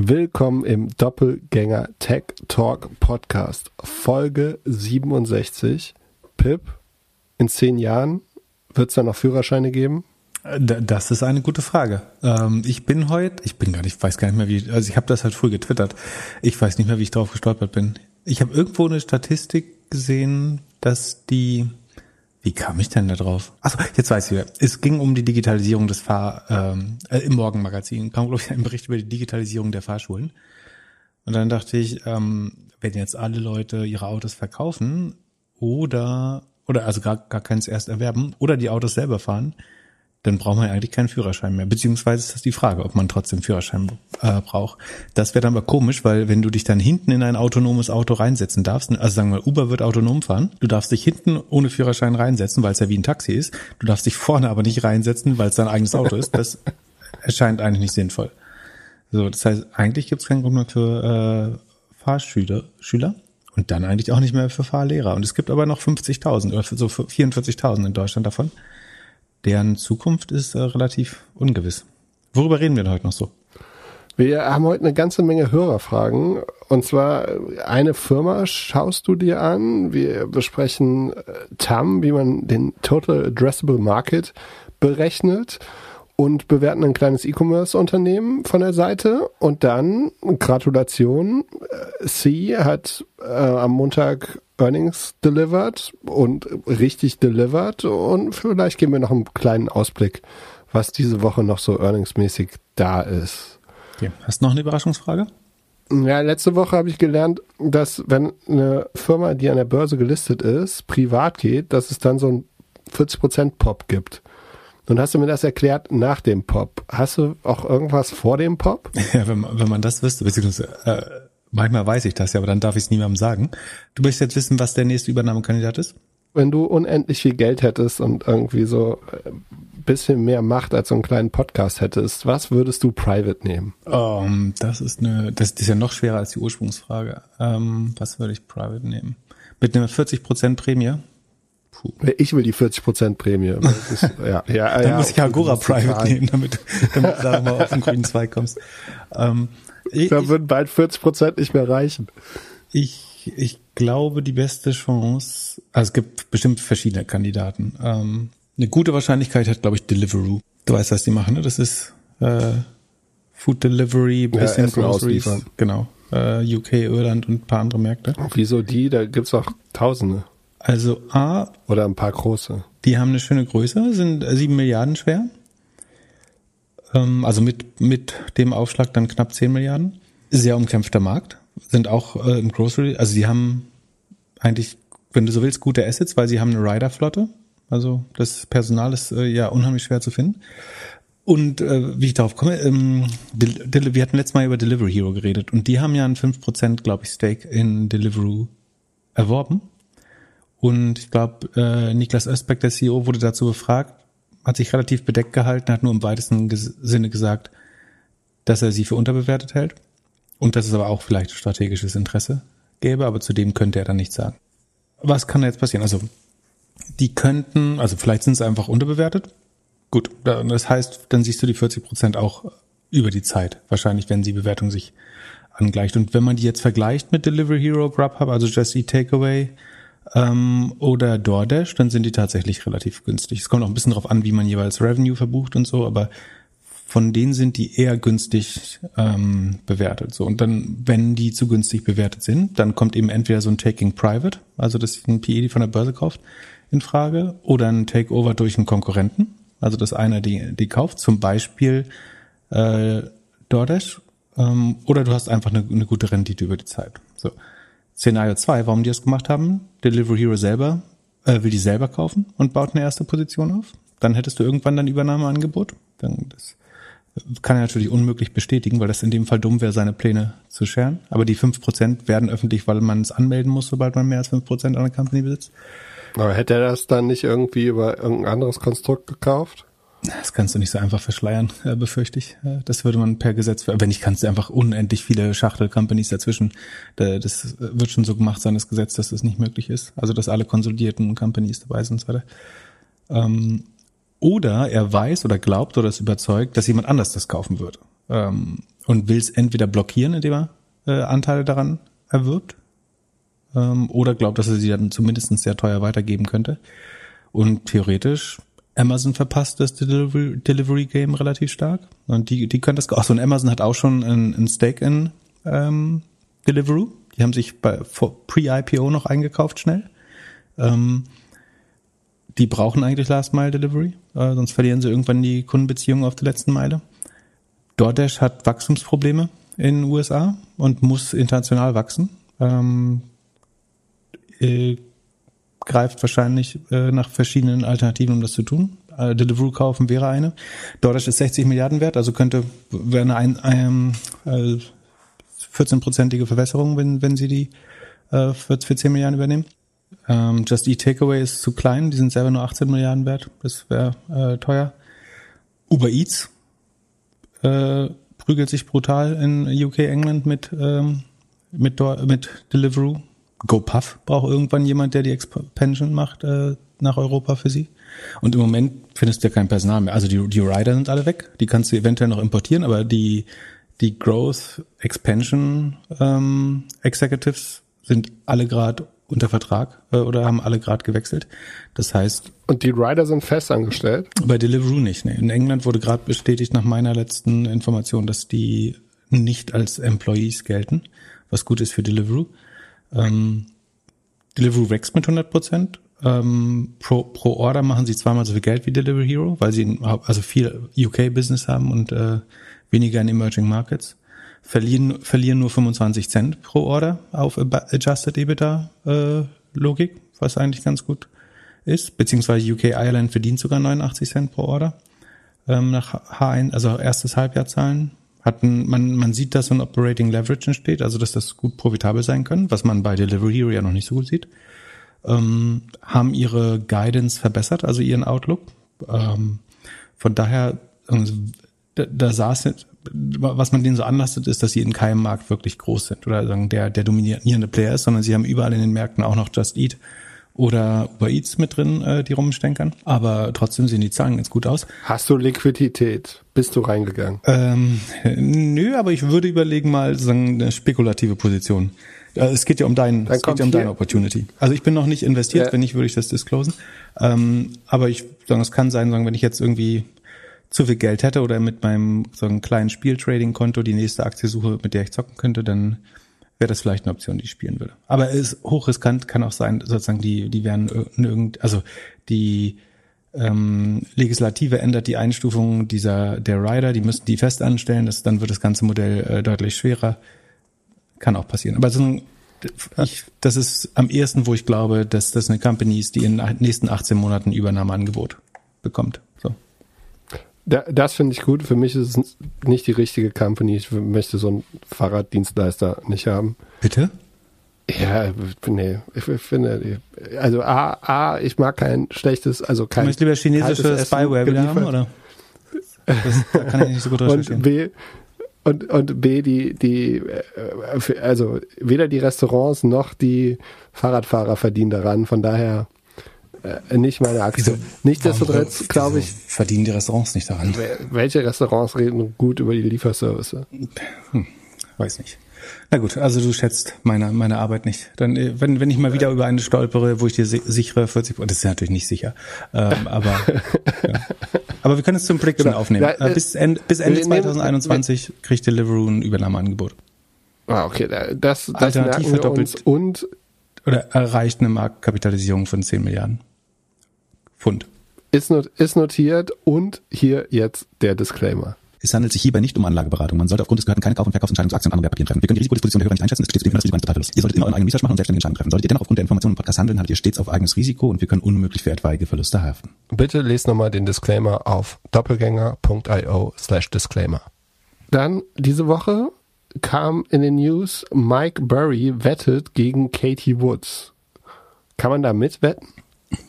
Willkommen im Doppelgänger Tech Talk Podcast, Folge 67. Pip, in zehn Jahren wird es da noch Führerscheine geben? Das ist eine gute Frage. Ähm, ich bin heute, ich bin gar nicht, weiß gar nicht mehr wie, also ich habe das halt früh getwittert. Ich weiß nicht mehr, wie ich drauf gestolpert bin. Ich habe irgendwo eine Statistik gesehen, dass die, wie kam ich denn da drauf? Achso, jetzt weiß ich wieder. Es ging um die Digitalisierung des Fahr, ähm, äh, im Morgenmagazin kam, glaube ich, ein Bericht über die Digitalisierung der Fahrschulen. Und dann dachte ich, ähm, wenn jetzt alle Leute ihre Autos verkaufen oder, oder also gar, gar keins erst erwerben oder die Autos selber fahren, dann braucht man eigentlich keinen Führerschein mehr. Beziehungsweise ist das die Frage, ob man trotzdem Führerschein äh, braucht. Das wäre dann aber komisch, weil wenn du dich dann hinten in ein autonomes Auto reinsetzen darfst, also sagen wir, Uber wird autonom fahren, du darfst dich hinten ohne Führerschein reinsetzen, weil es ja wie ein Taxi ist. Du darfst dich vorne aber nicht reinsetzen, weil es dein eigenes Auto ist. Das erscheint eigentlich nicht sinnvoll. So, das heißt, eigentlich gibt es keinen Grund mehr für äh, Fahrschüler Schüler und dann eigentlich auch nicht mehr für Fahrlehrer. Und es gibt aber noch 50.000 oder so 44.000 in Deutschland davon deren Zukunft ist äh, relativ ungewiss. Worüber reden wir denn heute noch so? Wir haben heute eine ganze Menge Hörerfragen. Und zwar eine Firma schaust du dir an. Wir besprechen äh, TAM, wie man den Total Addressable Market berechnet und bewerten ein kleines E-Commerce-Unternehmen von der Seite. Und dann, Gratulation, äh, C hat äh, am Montag Earnings delivered und richtig delivered und vielleicht geben wir noch einen kleinen Ausblick, was diese Woche noch so earningsmäßig da ist. Okay. Hast du noch eine Überraschungsfrage? Ja, letzte Woche habe ich gelernt, dass wenn eine Firma, die an der Börse gelistet ist, privat geht, dass es dann so ein 40% Pop gibt. Nun hast du mir das erklärt nach dem Pop. Hast du auch irgendwas vor dem Pop? Ja, wenn, wenn man das wüsste, beziehungsweise äh, Manchmal weiß ich das ja, aber dann darf ich es niemandem sagen. Du möchtest jetzt wissen, was der nächste Übernahmekandidat ist? Wenn du unendlich viel Geld hättest und irgendwie so ein äh, bisschen mehr Macht als so einen kleinen Podcast hättest, was würdest du private nehmen? Um, das ist eine, das ist ja noch schwerer als die Ursprungsfrage. Um, was würde ich private nehmen? Mit einer 40% Prämie? Ich will die 40% Prämie. Ist, ja, ja, Dann ja, muss ich Agora Private nehmen, damit, damit du da mal auf den grünen Zweig kommst. Um, ich, da würden bald 40 Prozent nicht mehr reichen. Ich, ich glaube, die beste Chance, also es gibt bestimmt verschiedene Kandidaten. Ähm, eine gute Wahrscheinlichkeit hat, glaube ich, Deliveroo. Du weißt, was die machen, ne? Das ist äh, Food Delivery, bisschen ja, Groceries. Genau. Äh, UK, Irland und ein paar andere Märkte. Wieso die? Da gibt's auch Tausende. Also A. Oder ein paar große. Die haben eine schöne Größe, sind sieben Milliarden schwer. Ähm, also mit, mit dem Aufschlag dann knapp 10 Milliarden. Sehr umkämpfter Markt. Sind auch äh, im Grocery, also sie haben eigentlich, wenn du so willst, gute Assets, weil sie haben eine Rider-Flotte. Also das Personal ist äh, ja unheimlich schwer zu finden. Und äh, wie ich darauf komme, ähm, wir hatten letztes Mal über Delivery Hero geredet und die haben ja ein 5%, glaube ich, Stake in Deliveroo erworben. Und ich glaube, äh, Niklas Östbeck, der CEO, wurde dazu befragt, hat sich relativ bedeckt gehalten, hat nur im weitesten Sinne gesagt, dass er sie für unterbewertet hält und dass es aber auch vielleicht strategisches Interesse gäbe, aber zu dem könnte er dann nichts sagen. Was kann jetzt passieren? Also die könnten, also vielleicht sind sie einfach unterbewertet. Gut, das heißt, dann siehst du die 40 Prozent auch über die Zeit, wahrscheinlich, wenn die Bewertung sich angleicht. Und wenn man die jetzt vergleicht mit Delivery Hero, Grubhub, also Just Eat Takeaway, ähm, oder DoorDash, dann sind die tatsächlich relativ günstig. Es kommt auch ein bisschen darauf an, wie man jeweils Revenue verbucht und so, aber von denen sind die eher günstig ähm, bewertet. So und dann, wenn die zu günstig bewertet sind, dann kommt eben entweder so ein Taking Private, also das ist ein PE, die von der Börse kauft, in Frage, oder ein Takeover durch einen Konkurrenten, also dass einer die die kauft, zum Beispiel äh, DoorDash, ähm, oder du hast einfach eine, eine gute Rendite über die Zeit. So. Szenario 2, warum die das gemacht haben, Delivery Hero selber äh, will die selber kaufen und baut eine erste Position auf. Dann hättest du irgendwann dein Übernahmeangebot. Dann das kann er natürlich unmöglich bestätigen, weil das in dem Fall dumm wäre, seine Pläne zu scheren. Aber die fünf Prozent werden öffentlich, weil man es anmelden muss, sobald man mehr als fünf Prozent an der Company besitzt. Aber hätte er das dann nicht irgendwie über irgendein anderes Konstrukt gekauft? Das kannst du nicht so einfach verschleiern, äh, befürchte ich. Äh, das würde man per Gesetz, wenn nicht, kannst du einfach unendlich viele Schachtel-Companies dazwischen. Das wird schon so gemacht sein, das Gesetz, dass das nicht möglich ist. Also, dass alle konsolidierten Companies dabei sind und so weiter. Ähm, oder er weiß oder glaubt oder ist überzeugt, dass jemand anders das kaufen würde. ähm, und will es entweder blockieren, indem er äh, Anteile daran erwirbt, ähm, oder glaubt, dass er sie dann zumindest sehr teuer weitergeben könnte. Und theoretisch, Amazon verpasst das Delivery, Delivery Game relativ stark. Und die, die können das, ach so, und Amazon hat auch schon ein, ein Stake in ähm, Deliveroo. Die haben sich bei pre-IPO noch eingekauft schnell. Ähm, die brauchen eigentlich Last Mile Delivery, äh, sonst verlieren sie irgendwann die Kundenbeziehungen auf der letzten Meile. DoorDash hat Wachstumsprobleme in den USA und muss international wachsen. Ähm, äh, greift wahrscheinlich äh, nach verschiedenen Alternativen, um das zu tun. Äh, Deliveroo kaufen wäre eine. DoorDash ist 60 Milliarden wert, also könnte wäre eine ein, ein, äh, 14-prozentige Verwässerung, wenn, wenn sie die äh, für, für 10 Milliarden übernehmen. Ähm, Just Eat Takeaway ist zu klein, die sind selber nur 18 Milliarden wert, das wäre äh, teuer. Uber Eats äh, prügelt sich brutal in UK, England mit, ähm, mit, mit Deliveroo. GoPuff braucht irgendwann jemand, der die Expansion macht äh, nach Europa für sie. Und im Moment findest du ja kein Personal mehr. Also die, die Rider sind alle weg. Die kannst du eventuell noch importieren, aber die, die Growth Expansion ähm, Executives sind alle gerade unter Vertrag äh, oder haben alle gerade gewechselt. Das heißt. Und die Rider sind fest angestellt? Bei Deliveroo nicht. Nee. In England wurde gerade bestätigt nach meiner letzten Information, dass die nicht als Employees gelten, was gut ist für Deliveroo. Ähm, Deliveroo wächst mit 100 Prozent. Ähm, pro, pro Order machen sie zweimal so viel Geld wie Delivery Hero, weil sie also viel UK-Business haben und äh, weniger in Emerging Markets. Verlieren, verlieren nur 25 Cent pro Order auf Adjusted EBITDA äh, Logik, was eigentlich ganz gut ist. Beziehungsweise UK Ireland verdient sogar 89 Cent pro Order ähm, nach H1, also erstes Halbjahrzahlen hatten, man, man sieht, dass ein Operating Leverage entsteht, also dass das gut profitabel sein können, was man bei Delivery Hero ja noch nicht so gut sieht. Ähm, haben ihre Guidance verbessert, also ihren Outlook. Ähm, von daher, also, da, da saß, was man denen so anlastet, ist, dass sie in keinem Markt wirklich groß sind oder sagen, der, der dominierende Player ist, sondern sie haben überall in den Märkten auch noch Just Eat oder Uber Eats mit drin, äh, die rumstenkern. Aber trotzdem sehen die Zahlen ganz gut aus. Hast du Liquidität? Bist du reingegangen? Ähm, nö, aber ich würde überlegen mal sagen eine spekulative Position. Äh, es geht ja um deinen, Dann es geht ja um deine Opportunity. Also ich bin noch nicht investiert, ja. wenn nicht, würde ich das disclosen. Ähm, aber ich sagen, es kann sein, sagen, wenn ich jetzt irgendwie zu viel Geld hätte oder mit meinem so einem kleinen Spieltrading-Konto die nächste Aktie suche, mit der ich zocken könnte, dann wäre das vielleicht eine Option, die ich spielen würde. Aber es ist hochriskant, kann auch sein, sozusagen, die, die werden irgend, also die ähm, Legislative ändert die Einstufung dieser der Rider, die müssen die fest anstellen, das, dann wird das ganze Modell äh, deutlich schwerer. Kann auch passieren. Aber so ich, das ist am ehesten, wo ich glaube, dass das eine Company ist, die in den nächsten 18 Monaten Übernahmeangebot bekommt. Das finde ich gut. Für mich ist es nicht die richtige Company. Ich möchte so einen Fahrraddienstleister nicht haben. Bitte? Ja, nee, ich finde, also A, A, ich mag kein schlechtes, also kein. Du möchtest lieber chinesische Spyware wieder haben, oder? Das, da kann ich nicht so gut. Und B, und, und B, die, die, äh, also weder die Restaurants noch die Fahrradfahrer verdienen daran, von daher äh, nicht meine Aktie. Wieso, Nichtsdestotrotz glaube ich. Verdienen die Restaurants nicht daran? Welche Restaurants reden gut über die Lieferservice? Hm, weiß nicht. Na gut, also du schätzt meine, meine Arbeit nicht. Dann, äh, wenn, wenn ich mal wieder über eine stolpere, wo ich dir sichere 40 das ist natürlich nicht sicher. Ähm, aber, ja. aber wir können es zum Prediction genau. aufnehmen. Ja, äh, bis, Ende, bis Ende 2021 kriegt Deliveroo ein Übernahmeangebot. Ah, okay, das, das Alternativ verdoppelt und oder erreicht eine Marktkapitalisierung von 10 Milliarden. Pfund. Ist, not, ist notiert und hier jetzt der Disclaimer. Es handelt sich hierbei nicht um Anlageberatung. Man sollte aufgrund des Gehörten keine Kauf- und Verkaufsentscheidungen zu Aktien und anderen Wertpapieren treffen. Wir können die Risikodisposition der Hörer nicht einschätzen. Es steht zudem für das Risiko eines Totalverlusts. Ihr solltet immer euren eigenen Research machen und selbstständige Entscheidungen treffen. Solltet ihr dennoch aufgrund der Informationen im Podcast handeln, haltet ihr stets auf eigenes Risiko und wir können unmöglich für etwaige Verluste haften. Bitte lest nochmal den Disclaimer auf doppelgänger.io slash disclaimer. Dann diese Woche kam in den News, Mike Burry wettet gegen Katie Woods. Kann man da mitwetten?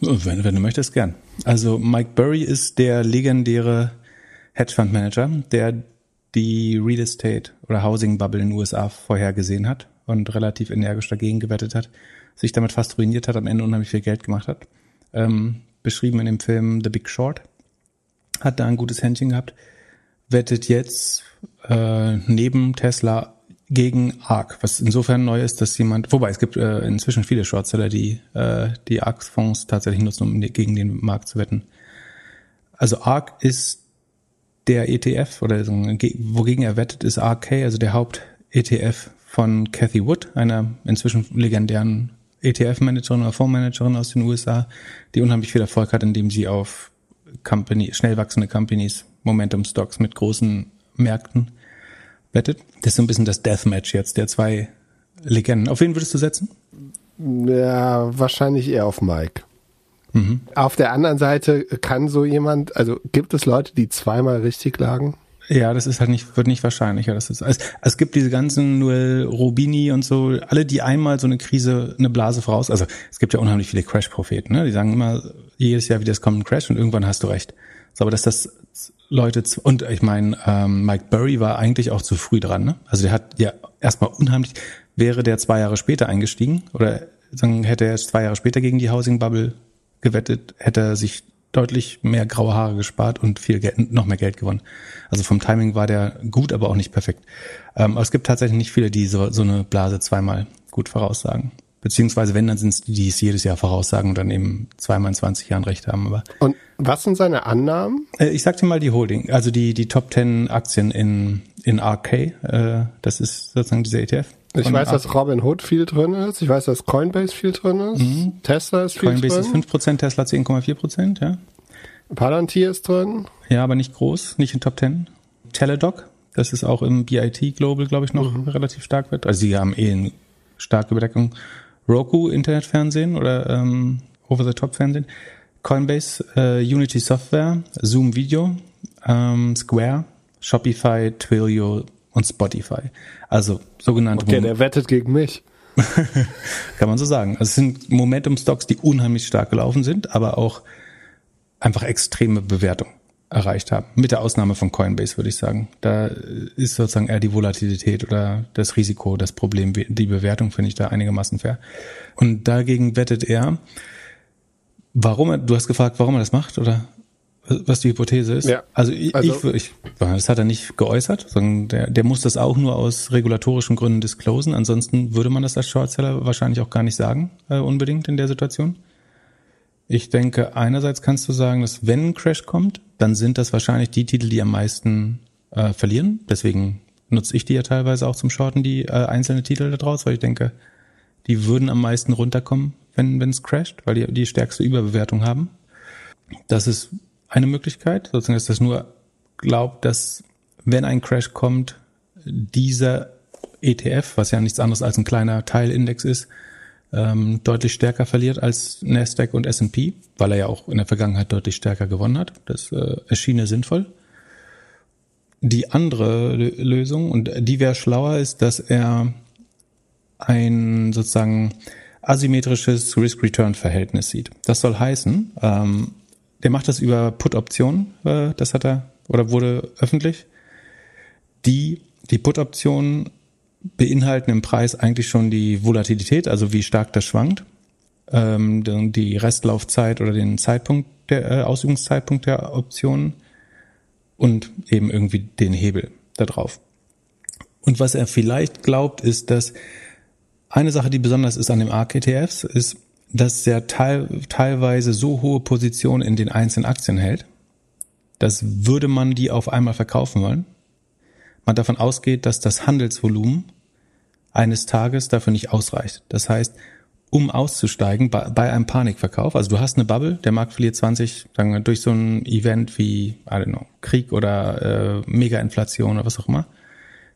Wenn, wenn du möchtest, gern. Also Mike Burry ist der legendäre Hedgefund Manager, der die Real Estate oder Housing Bubble in den USA vorhergesehen hat und relativ energisch dagegen gewettet hat, sich damit fast ruiniert hat, am Ende unheimlich viel Geld gemacht hat. Ähm, beschrieben in dem Film The Big Short. Hat da ein gutes Händchen gehabt. wettet jetzt äh, neben Tesla gegen ARK, was insofern neu ist, dass jemand, wobei es gibt äh, inzwischen viele Shortseller, die äh, die ARK-Fonds tatsächlich nutzen, um gegen den Markt zu wetten. Also ARK ist der ETF oder wogegen er wettet, ist ARK, also der Haupt-ETF von Cathy Wood, einer inzwischen legendären ETF-Managerin oder Fondsmanagerin aus den USA, die unheimlich viel Erfolg hat, indem sie auf Company, schnell wachsende Companies, Momentum Stocks mit großen Märkten wettet. Das ist so ein bisschen das Deathmatch jetzt der zwei Legenden. Auf wen würdest du setzen? Ja, wahrscheinlich eher auf Mike. Mhm. Auf der anderen Seite kann so jemand, also gibt es Leute, die zweimal richtig lagen? Ja, das ist halt nicht, wird nicht wahrscheinlicher. Das ist, also, es gibt diese ganzen Noel Robini und so, alle, die einmal so eine Krise, eine Blase voraus, also es gibt ja unheimlich viele Crash-Propheten, ne? Die sagen immer jedes Jahr wieder, es kommt ein Crash und irgendwann hast du recht. So, aber dass das Leute, und ich meine, ähm, Mike Burry war eigentlich auch zu früh dran, ne? Also der hat ja erstmal unheimlich, wäre der zwei Jahre später eingestiegen oder dann hätte er zwei Jahre später gegen die Housing Bubble gewettet, hätte er sich deutlich mehr graue Haare gespart und viel Geld, noch mehr Geld gewonnen. Also vom Timing war der gut, aber auch nicht perfekt. Ähm, aber es gibt tatsächlich nicht viele, die so, so eine Blase zweimal gut voraussagen. Beziehungsweise wenn, dann sind es die, die es jedes Jahr voraussagen und dann eben zweimal in 20 Jahren recht haben. Aber und was sind seine Annahmen? Äh, ich sag dir mal die Holding, also die, die Top 10 Aktien in, in RK. Äh, das ist sozusagen dieser ETF. Ich weiß, dass Robin Hood viel drin ist. Ich weiß, dass Coinbase viel drin ist. Mhm. Tesla ist viel Coinbase drin. Coinbase ist 5%, Tesla 10,4%, ja. Palantir ist drin. Ja, aber nicht groß, nicht in Top 10. Teledoc, das ist auch im BIT Global, glaube ich, noch mhm. relativ stark wird. Also sie haben eh eine starke Bedeckung. Roku, Internetfernsehen oder ähm, Over-the-Top-Fernsehen. Coinbase, äh, Unity Software, Zoom Video, ähm, Square, Shopify, Twilio und Spotify. Also sogenannte. Okay, der wettet gegen mich. Kann man so sagen. Also es sind Momentum-Stocks, die unheimlich stark gelaufen sind, aber auch einfach extreme Bewertung erreicht haben. Mit der Ausnahme von Coinbase, würde ich sagen. Da ist sozusagen eher die Volatilität oder das Risiko das Problem. Die Bewertung finde ich da einigermaßen fair. Und dagegen wettet er, warum er, du hast gefragt, warum er das macht oder was die Hypothese ist. Ja. Also, ich, also ich, ich, das hat er nicht geäußert, sondern der, der muss das auch nur aus regulatorischen Gründen disclosen. Ansonsten würde man das als Shortseller wahrscheinlich auch gar nicht sagen, äh, unbedingt in der Situation. Ich denke, einerseits kannst du sagen, dass wenn ein Crash kommt, dann sind das wahrscheinlich die Titel, die am meisten äh, verlieren. Deswegen nutze ich die ja teilweise auch zum Shorten, die äh, einzelne Titel da draus, weil ich denke, die würden am meisten runterkommen, wenn es crasht, weil die die stärkste Überbewertung haben. Das ist eine Möglichkeit, sozusagen, dass das nur glaubt, dass wenn ein Crash kommt, dieser ETF, was ja nichts anderes als ein kleiner Teilindex ist, ähm, deutlich stärker verliert als Nasdaq und S&P, weil er ja auch in der Vergangenheit deutlich stärker gewonnen hat. Das äh, erschien mir sinnvoll. Die andere Lösung, und die wäre schlauer, ist, dass er ein sozusagen asymmetrisches Risk-Return-Verhältnis sieht. Das soll heißen, ähm, der macht das über Put-Optionen, äh, das hat er oder wurde öffentlich. Die, die Put-Optionen beinhalten im Preis eigentlich schon die Volatilität, also wie stark das schwankt, ähm, die Restlaufzeit oder den Zeitpunkt der äh, Ausübungszeitpunkt der Optionen und eben irgendwie den Hebel da drauf. Und was er vielleicht glaubt, ist, dass eine Sache, die besonders ist an dem ARC-ETFs, ist, dass er teil, teilweise so hohe Positionen in den einzelnen Aktien hält, dass würde man die auf einmal verkaufen wollen, man davon ausgeht, dass das Handelsvolumen eines Tages dafür nicht ausreicht. Das heißt, um auszusteigen bei, bei einem Panikverkauf, also du hast eine Bubble, der Markt verliert 20, sagen wir, durch so ein Event wie, I don't know, Krieg oder äh, Mega-Inflation oder was auch immer,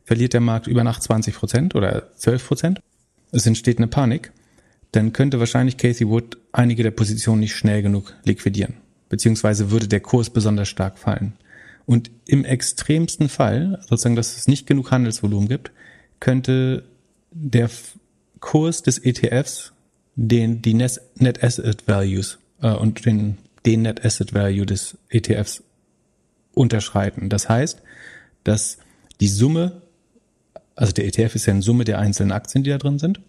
verliert der Markt über Nacht 20 Prozent oder 12 Prozent. Es entsteht eine Panik, dann könnte wahrscheinlich Casey Wood einige der Positionen nicht schnell genug liquidieren, beziehungsweise würde der Kurs besonders stark fallen. Und im extremsten Fall, sozusagen, dass es nicht genug Handelsvolumen gibt, könnte der Kurs des ETFs den die Net Asset Values äh, und den, den Net Asset Value des ETFs unterschreiten. Das heißt, dass die Summe, also der ETF ist ja eine Summe der einzelnen Aktien, die da drin sind,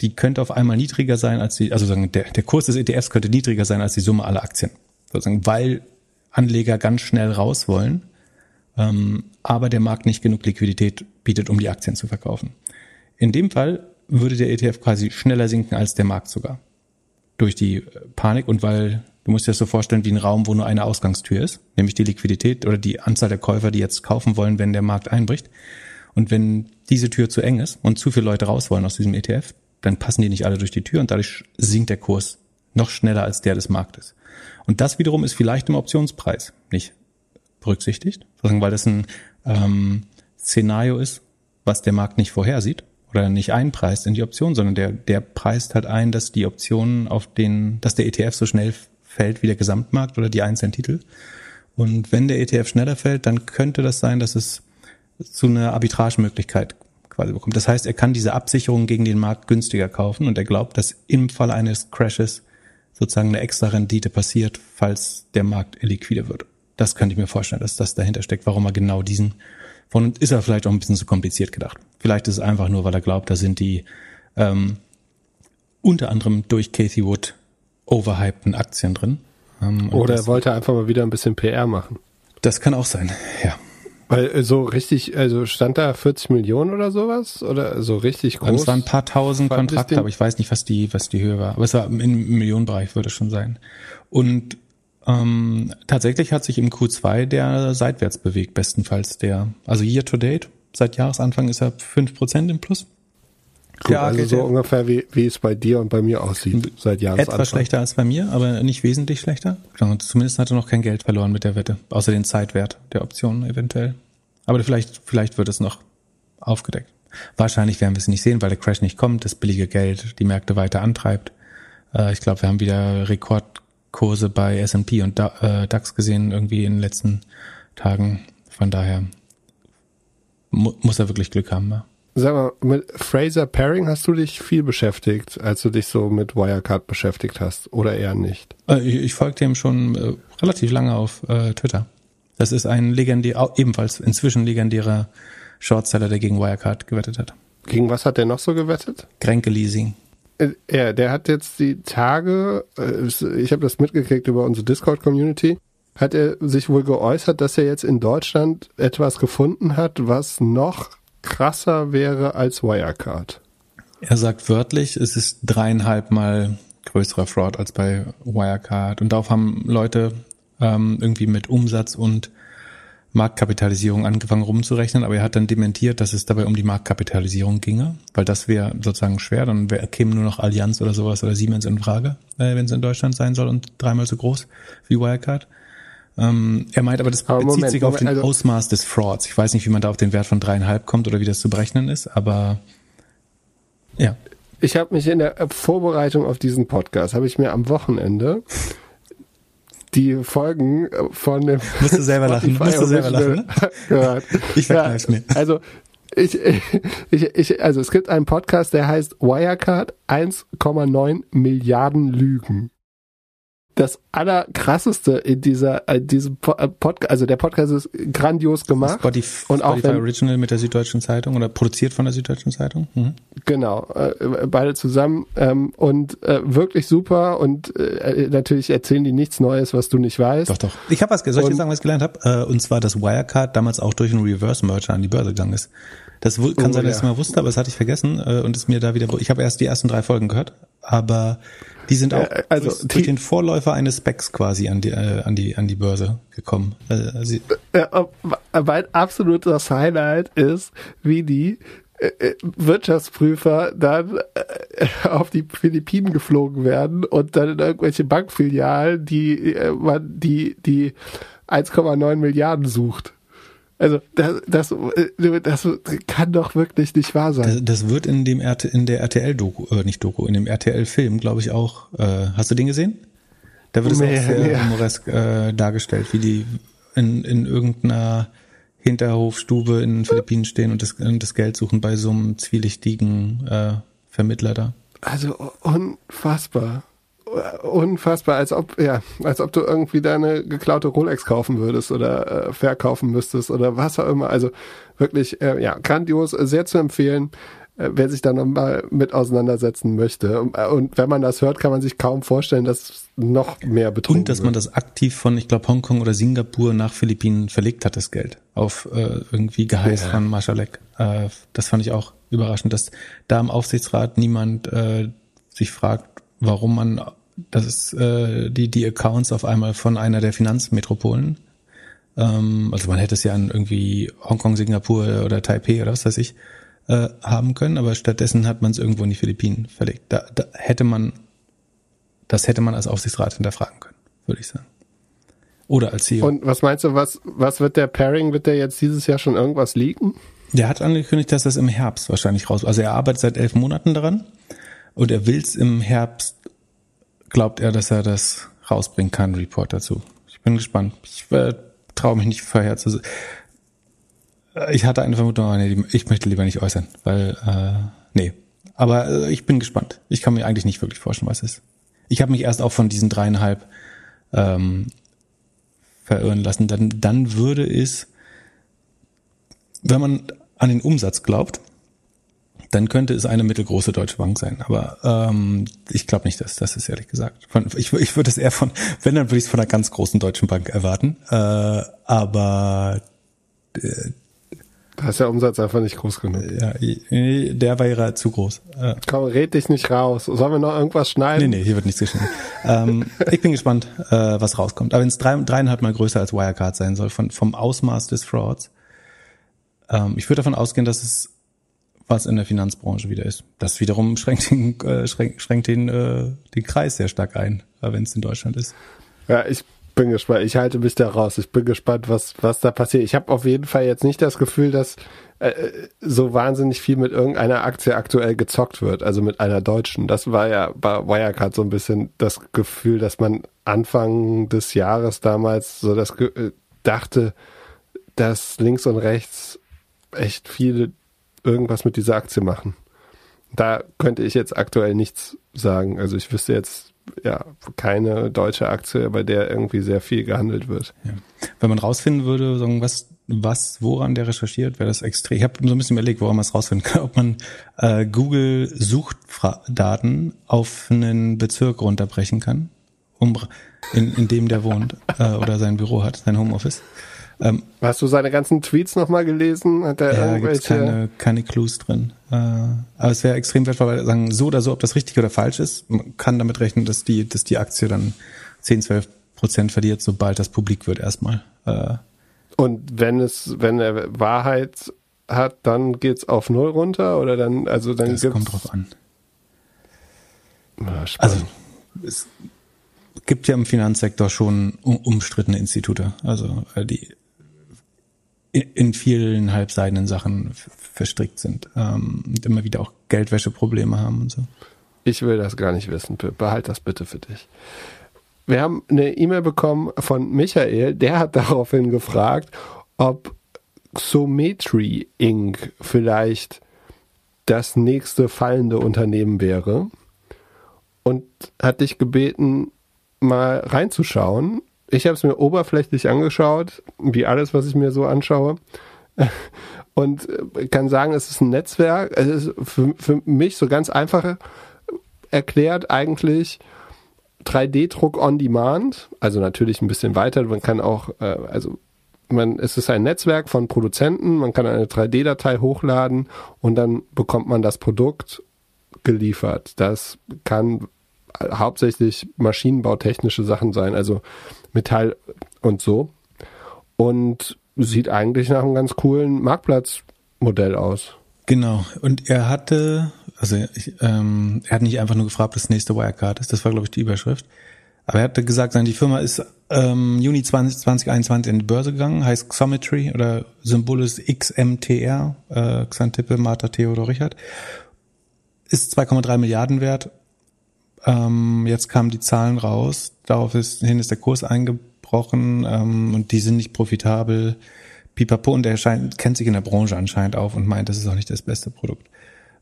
die könnte auf einmal niedriger sein als die, also sagen, der, der Kurs des ETFs könnte niedriger sein als die Summe aller Aktien. Sozusagen, weil Anleger ganz schnell raus wollen ähm, aber der Markt nicht genug Liquidität bietet, um die Aktien zu verkaufen. In dem Fall würde der ETF quasi schneller sinken als der Markt sogar. Durch die Panik und weil du musst dir das so vorstellen wie ein Raum, wo nur eine Ausgangstür ist, nämlich die Liquidität oder die Anzahl der Käufer, die jetzt kaufen wollen, wenn der Markt einbricht. Und wenn diese Tür zu eng ist und zu viele Leute raus wollen aus diesem ETF, dann passen die nicht alle durch die Tür und dadurch sinkt der Kurs noch schneller als der des Marktes. Und das wiederum ist vielleicht im Optionspreis nicht berücksichtigt, weil das ein ähm, Szenario ist, was der Markt nicht vorhersieht oder nicht einpreist in die Option, sondern der, der preist halt ein, dass die Optionen auf den, dass der ETF so schnell fällt wie der Gesamtmarkt oder die einzelnen Titel. Und wenn der ETF schneller fällt, dann könnte das sein, dass es zu einer Arbitragemöglichkeit quasi bekommt. Das heißt, er kann diese Absicherung gegen den Markt günstiger kaufen und er glaubt, dass im Fall eines Crashes sozusagen eine extra Rendite passiert, falls der Markt illiquide wird. Das könnte ich mir vorstellen, dass das dahinter steckt, warum er genau diesen von ist er vielleicht auch ein bisschen zu kompliziert gedacht. Vielleicht ist es einfach nur, weil er glaubt, da sind die ähm, unter anderem durch Cathy Wood overhypten Aktien drin. Ähm, Oder er wollte einfach mal wieder ein bisschen PR machen. Das kann auch sein, ja. Weil äh, so richtig, also stand da 40 Millionen oder sowas? Oder so richtig groß? Es waren ein paar tausend Kontrakte, aber ich weiß nicht, was die, was die Höhe war. Aber es war im Millionenbereich, würde es schon sein. Und ähm, tatsächlich hat sich im Q2 der seitwärts bewegt, bestenfalls der, also year to date, seit Jahresanfang ist er fünf Prozent im Plus. Gut, also so ungefähr wie, wie es bei dir und bei mir aussieht seit Jahresanfang. Etwas schlechter als bei mir, aber nicht wesentlich schlechter. Zumindest hat er noch kein Geld verloren mit der Wette, außer den Zeitwert der Optionen eventuell. Aber vielleicht, vielleicht wird es noch aufgedeckt. Wahrscheinlich werden wir es nicht sehen, weil der Crash nicht kommt, das billige Geld die Märkte weiter antreibt. Äh, ich glaube, wir haben wieder Rekordkurse bei S&P und äh, DAX gesehen irgendwie in den letzten Tagen. Von daher muss er wirklich Glück haben. Ja. Sag mal, mit Fraser Paring hast du dich viel beschäftigt, als du dich so mit Wirecard beschäftigt hast, oder eher nicht? Äh, ich, ich folgte ihm schon äh, relativ lange auf äh, Twitter. Das ist ein legendär, ebenfalls inzwischen legendärer Shortseller, der gegen Wirecard gewettet hat. Gegen was hat der noch so gewettet? Kränke Leasing. Äh, ja, der hat jetzt die Tage, äh, ich habe das mitgekriegt über unsere Discord-Community, hat er sich wohl geäußert, dass er jetzt in Deutschland etwas gefunden hat, was noch krasser wäre als Wirecard. Er sagt wörtlich, es ist dreieinhalb Mal größerer Fraud als bei Wirecard. Und darauf haben Leute ähm, irgendwie mit Umsatz und Marktkapitalisierung angefangen rumzurechnen, aber er hat dann dementiert, dass es dabei um die Marktkapitalisierung ginge, weil das wäre sozusagen schwer, dann wär, käme nur noch Allianz oder sowas oder Siemens in Frage, äh, wenn es in Deutschland sein soll und dreimal so groß wie Wirecard. Ähm, er meint aber, das aber bezieht Moment, sich auf Moment, den also Ausmaß des Frauds. Ich weiß nicht, wie man da auf den Wert von dreieinhalb kommt oder wie das zu berechnen ist, aber ja. Ich habe mich in der Vorbereitung auf diesen Podcast, habe ich mir am Wochenende die Folgen von dem Musst du selber lachen, musst du selber lachen, ne? gehört. Ich verkneif's ja, mir. Also ich, ich, ich, also es gibt einen Podcast, der heißt Wirecard 1,9 Milliarden Lügen das allerkrasseste in dieser in diesem äh, Podcast, also der Podcast ist grandios gemacht Spotify, und auch wenn, Original mit der Süddeutschen Zeitung oder produziert von der Süddeutschen Zeitung. Mhm. Genau, äh, beide zusammen ähm, und äh, wirklich super und äh, natürlich erzählen die nichts Neues, was du nicht weißt. Doch, doch. Ich habe was, soll ich dir sagen, was ich gelernt habe? Äh, und zwar, dass Wirecard damals auch durch einen Reverse Merger an die Börse gegangen ist. Das kann oh, sein, dass ich mal wusste, aber das hatte ich vergessen äh, und ist mir da wieder. Ich habe erst die ersten drei Folgen gehört, aber die sind auch äh, also durch, die, durch den Vorläufer eines Specs quasi an die äh, an die an die Börse gekommen. Äh, sie ja, mein absolutes Highlight ist, wie die äh, äh, Wirtschaftsprüfer dann äh, auf die Philippinen geflogen werden und dann in irgendwelche Bankfilialen, die man die die 1,9 Milliarden sucht. Also das, das, das kann doch wirklich nicht wahr sein. Das, das wird in dem RT, in der RTL-Doku, äh, nicht Doku, in dem RTL-Film, glaube ich auch. Äh, hast du den gesehen? Da wird es nee, auch sehr nee. humoresk äh, dargestellt, wie die in, in irgendeiner Hinterhofstube in den Philippinen stehen und das, und das Geld suchen bei so einem zwielichtigen äh, Vermittler da. Also unfassbar unfassbar, als ob, ja, als ob du irgendwie deine geklaute Rolex kaufen würdest oder äh, verkaufen müsstest oder was auch immer. Also wirklich, äh, ja, grandios, sehr zu empfehlen. äh, wer sich da nochmal mit auseinandersetzen möchte. Und wenn man das hört, kann man sich kaum vorstellen, dass es noch mehr betrunken Und dass man das aktiv von, ich glaube, Hongkong oder Singapur nach Philippinen verlegt hat, das Geld. Auf äh, irgendwie Geheiß ja. von Marschalek. Äh, das fand ich auch überraschend, dass da im Aufsichtsrat niemand äh, sich fragt, warum man das ist äh, die die Accounts auf einmal von einer der Finanzmetropolen. Ähm, also man hätte es ja an irgendwie Hongkong, Singapur oder Taipei oder was weiß ich äh, haben können, aber stattdessen hat man es irgendwo in die Philippinen verlegt. Da, da hätte man, das hätte man als Aufsichtsrat hinterfragen können, würde ich sagen. Oder als CEO. Und was meinst du, was, was wird der Pairing, wird der jetzt dieses Jahr schon irgendwas liegen? Der hat angekündigt, dass das im Herbst wahrscheinlich raus. Also er arbeitet seit elf Monaten daran und er will es im Herbst, glaubt er, dass er das rausbringen kann, Report dazu. Ich bin gespannt. Ich äh, traue mich nicht vorher zu ich hatte eine Vermutung, aber nee, ich möchte lieber nicht äußern, weil, äh, nee. Aber äh, ich bin gespannt. Ich kann mir eigentlich nicht wirklich vorstellen, was es ist. Ich habe mich erst auch von diesen dreieinhalb ähm, verirren lassen. Dann, dann würde es, wenn man an den Umsatz glaubt, dann könnte es eine mittelgroße deutsche Bank sein. Aber ähm, ich glaube nicht, dass das ist ehrlich gesagt. Von, ich, ich würde es eher von, wenn dann würde ich es von einer ganz großen deutschen Bank erwarten. Äh, aber äh, da ist der Umsatz einfach nicht groß genug. Ja, der wäre zu groß. Komm, red dich nicht raus. Sollen wir noch irgendwas schneiden? Nee, nee, hier wird nichts geschnitten. ähm, ich bin gespannt, äh, was rauskommt. Aber wenn es drei, dreieinhalb Mal größer als Wirecard sein soll, von, vom Ausmaß des Frauds, ähm, ich würde davon ausgehen, dass es was in der Finanzbranche wieder ist. Das wiederum schränkt den, äh, schränkt, schränkt den, äh, den Kreis sehr stark ein, äh, wenn es in Deutschland ist. Ja, ich bin gespannt. Ich halte mich da raus. Ich bin gespannt, was, was da passiert. Ich habe auf jeden Fall jetzt nicht das Gefühl, dass äh, so wahnsinnig viel mit irgendeiner Aktie aktuell gezockt wird, also mit einer deutschen. Das war ja bei Wirecard so ein bisschen das Gefühl, dass man Anfang des Jahres damals so das äh, dachte, dass links und rechts echt viele irgendwas mit dieser Aktie machen. Da könnte ich jetzt aktuell nichts sagen. Also ich wüsste jetzt ja, keine deutsche Aktie, bei der irgendwie sehr viel gehandelt wird. Ja. Wenn man rausfinden würde, sagen, was, was, woran der recherchiert, wäre das extrem. Ich habe so ein bisschen überlegt, woran man es rausfinden kann, ob man äh, Google Suchdaten auf einen Bezirk runterbrechen kann, um, in, in dem der wohnt äh, oder sein Büro hat, sein Homeoffice. Ähm, Hast du seine ganzen Tweets nochmal gelesen? Hat er ja, irgendwelche? keine, keine Clues drin. Äh, aber es wäre extrem wertvoll, weil sagen, so oder so, ob das richtig oder falsch ist, man kann damit rechnen, dass die, dass die Aktie dann 10, 12 Prozent verliert, sobald das publik wird erstmal. Äh, Und wenn es, wenn er Wahrheit hat, dann geht's auf Null runter oder dann, also dann Das kommt drauf an. Ja, also, es gibt ja im Finanzsektor schon umstrittene Institute. Also äh, die in vielen halbseidenen Sachen verstrickt sind ähm, und immer wieder auch Geldwäscheprobleme haben und so. Ich will das gar nicht wissen. Behalt das bitte für dich. Wir haben eine E-Mail bekommen von Michael, der hat daraufhin gefragt, ob Xometry Inc. vielleicht das nächste fallende Unternehmen wäre und hat dich gebeten, mal reinzuschauen ich habe es mir oberflächlich angeschaut, wie alles, was ich mir so anschaue. Und äh, kann sagen, es ist ein Netzwerk. Es ist für, für mich so ganz einfach erklärt eigentlich 3D-Druck on Demand. Also natürlich ein bisschen weiter. Man kann auch, äh, also man, es ist ein Netzwerk von Produzenten. Man kann eine 3D-Datei hochladen und dann bekommt man das Produkt geliefert. Das kann hauptsächlich maschinenbautechnische Sachen sein. Also Metall und so. Und sieht eigentlich nach einem ganz coolen Marktplatzmodell aus. Genau. Und er hatte, also ich, ähm, er hat nicht einfach nur gefragt, ob das nächste Wirecard ist. Das war, glaube ich, die Überschrift. Aber er hatte gesagt, die Firma ist ähm, Juni 20, 2021 in die Börse gegangen, heißt Xometry oder Symbol ist XMTR, äh, Xantippe, Martha, Theodor, Richard. Ist 2,3 Milliarden wert ähm, jetzt kamen die Zahlen raus, daraufhin ist der Kurs eingebrochen ähm, und die sind nicht profitabel. Pipapo und der scheint, kennt sich in der Branche anscheinend auf und meint, das ist auch nicht das beste Produkt.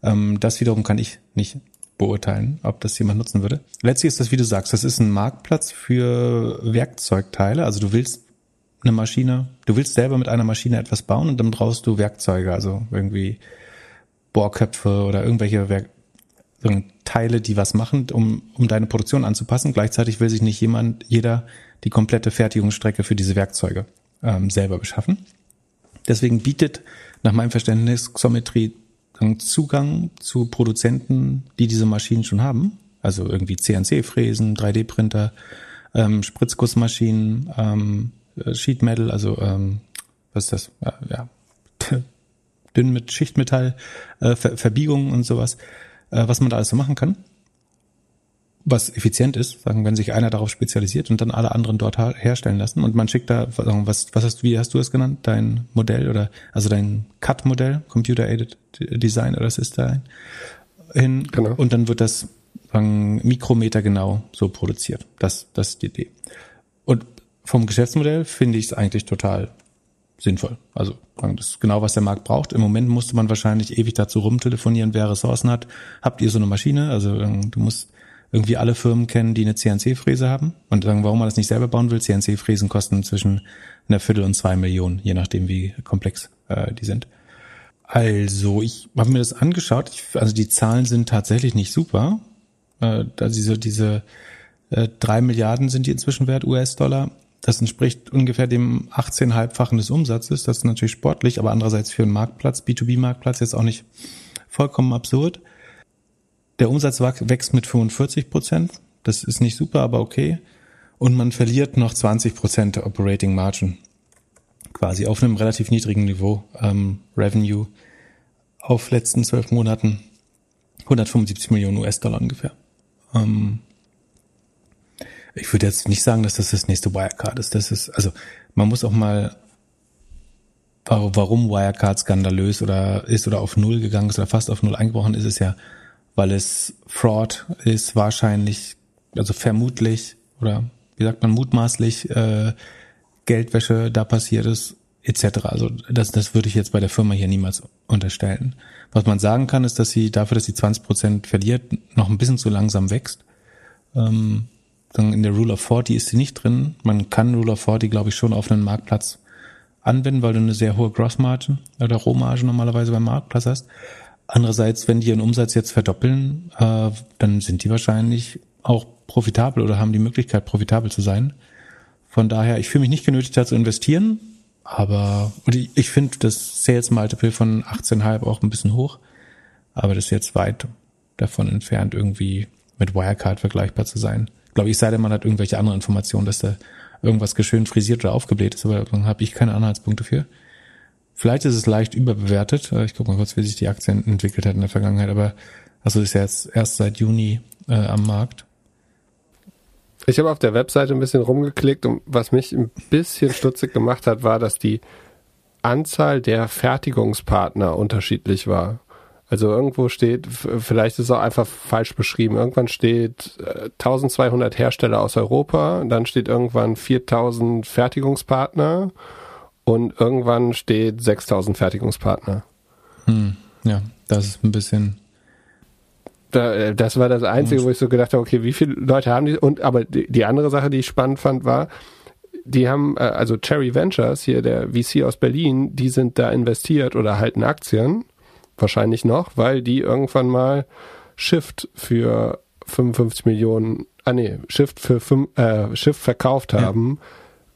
Ähm, das wiederum kann ich nicht beurteilen, ob das jemand nutzen würde. Letztlich ist das, wie du sagst, das ist ein Marktplatz für Werkzeugteile. Also du willst eine Maschine, du willst selber mit einer Maschine etwas bauen und dann brauchst du Werkzeuge, also irgendwie Bohrköpfe oder irgendwelche Werk Teile, die was machen, um, um deine Produktion anzupassen. Gleichzeitig will sich nicht jemand, jeder die komplette Fertigungsstrecke für diese Werkzeuge ähm, selber beschaffen. Deswegen bietet nach meinem Verständnis Xometry Zugang zu Produzenten, die diese Maschinen schon haben. Also irgendwie CNC-Fräsen, 3D-Printer, ähm, Spritzgussmaschinen, ähm, Sheet Metal, also ähm, was ist das? Ja, ja. dünn mit Schichtmetall, äh, Ver Verbiegungen und sowas, äh, was man da alles so machen kann was effizient ist, sagen, wenn sich einer darauf spezialisiert und dann alle anderen dort herstellen lassen und man schickt da, sagen, was, was hast, wie hast du es genannt, dein Modell oder, also dein Cut-Modell, Computer-Aided Design oder System hin genau. und dann wird das, sagen, Mikrometer genau so produziert. Das, das ist die Idee. Und vom Geschäftsmodell finde ich es eigentlich total sinnvoll. Also das ist genau, was der Markt braucht. Im Moment musste man wahrscheinlich ewig dazu rumtelefonieren, wer Ressourcen hat. Habt ihr so eine Maschine? Also du musst irgendwie alle Firmen kennen, die eine CNC-Fräse haben und sagen, warum man das nicht selber bauen will. CNC-Fräsen kosten zwischen einer Viertel und zwei Millionen, je nachdem, wie komplex äh, die sind. Also, ich habe mir das angeschaut. Ich, also die Zahlen sind tatsächlich nicht super. Äh, also diese, diese äh, drei Milliarden sind die inzwischen wert, US-Dollar. Das entspricht ungefähr dem 18,5-fachen des Umsatzes. Das ist natürlich sportlich, aber andererseits für einen Marktplatz, B2B-Marktplatz jetzt auch nicht vollkommen absurd. Der Umsatz wächst mit 45 Prozent. Das ist nicht super, aber okay. Und man verliert noch 20 Prozent Operating Margin. Quasi auf einem relativ niedrigen Niveau. Ähm, Revenue auf letzten zwölf Monaten 175 Millionen US-Dollar ungefähr. Ähm, ich würde jetzt nicht sagen, dass das das nächste Wirecard ist. Das ist, also man muss auch mal, warum Wirecard skandalös oder ist oder auf Null gegangen ist oder fast auf Null eingebrochen ist, ist ja, weil es Fraud ist wahrscheinlich, also vermutlich oder wie sagt man mutmaßlich äh, Geldwäsche da passiert ist etc. Also das, das würde ich jetzt bei der Firma hier niemals unterstellen. Was man sagen kann, ist, dass sie dafür, dass sie 20 Prozent verliert, noch ein bisschen zu langsam wächst. Ähm, in der Rule of 40 ist sie nicht drin. Man kann Rule of 40, glaube ich, schon auf einen Marktplatz anwenden, weil du eine sehr hohe Grossmargin oder Rohmarge normalerweise beim Marktplatz hast. Andererseits, wenn die ihren Umsatz jetzt verdoppeln, äh, dann sind die wahrscheinlich auch profitabel oder haben die Möglichkeit, profitabel zu sein. Von daher, ich fühle mich nicht genötigt, da zu investieren, aber und ich, ich finde das Sales Multiple von 18,5 auch ein bisschen hoch, aber das ist jetzt weit davon entfernt, irgendwie mit Wirecard vergleichbar zu sein. Glaube ich, sei denn, man hat irgendwelche anderen Informationen, dass da irgendwas geschön frisiert oder aufgebläht ist, aber dann habe ich keine Anhaltspunkte für. Vielleicht ist es leicht überbewertet. Äh, ich gucke mal kurz, wie sich die Aktien entwickelt hat in der Vergangenheit, aber also ist ja jetzt erst seit Juni äh, am Markt. Ich habe auf der Webseite ein bisschen rumgeklickt und was mich ein bisschen stutzig gemacht hat, war, dass die Anzahl der Fertigungspartner unterschiedlich war. Also irgendwo steht, vielleicht ist es auch einfach falsch beschrieben, irgendwann steht äh, 1200 Hersteller aus Europa, dann steht irgendwann 4000 Fertigungspartner und irgendwann steht 6000 Fertigungspartner. Hm, ja, das ist ein bisschen. Äh, das war das Einzige, wo ich so gedacht habe, okay, wie viele Leute haben die? Und aber die, die andere Sache, die ich spannend fand, war, die haben, äh, also Cherry Ventures, hier der VC aus Berlin, die sind da investiert oder halten Aktien, wahrscheinlich noch, weil die irgendwann mal Shift für 55 Millionen, ah nee, Shift für fünf, äh, Shift verkauft haben. Ja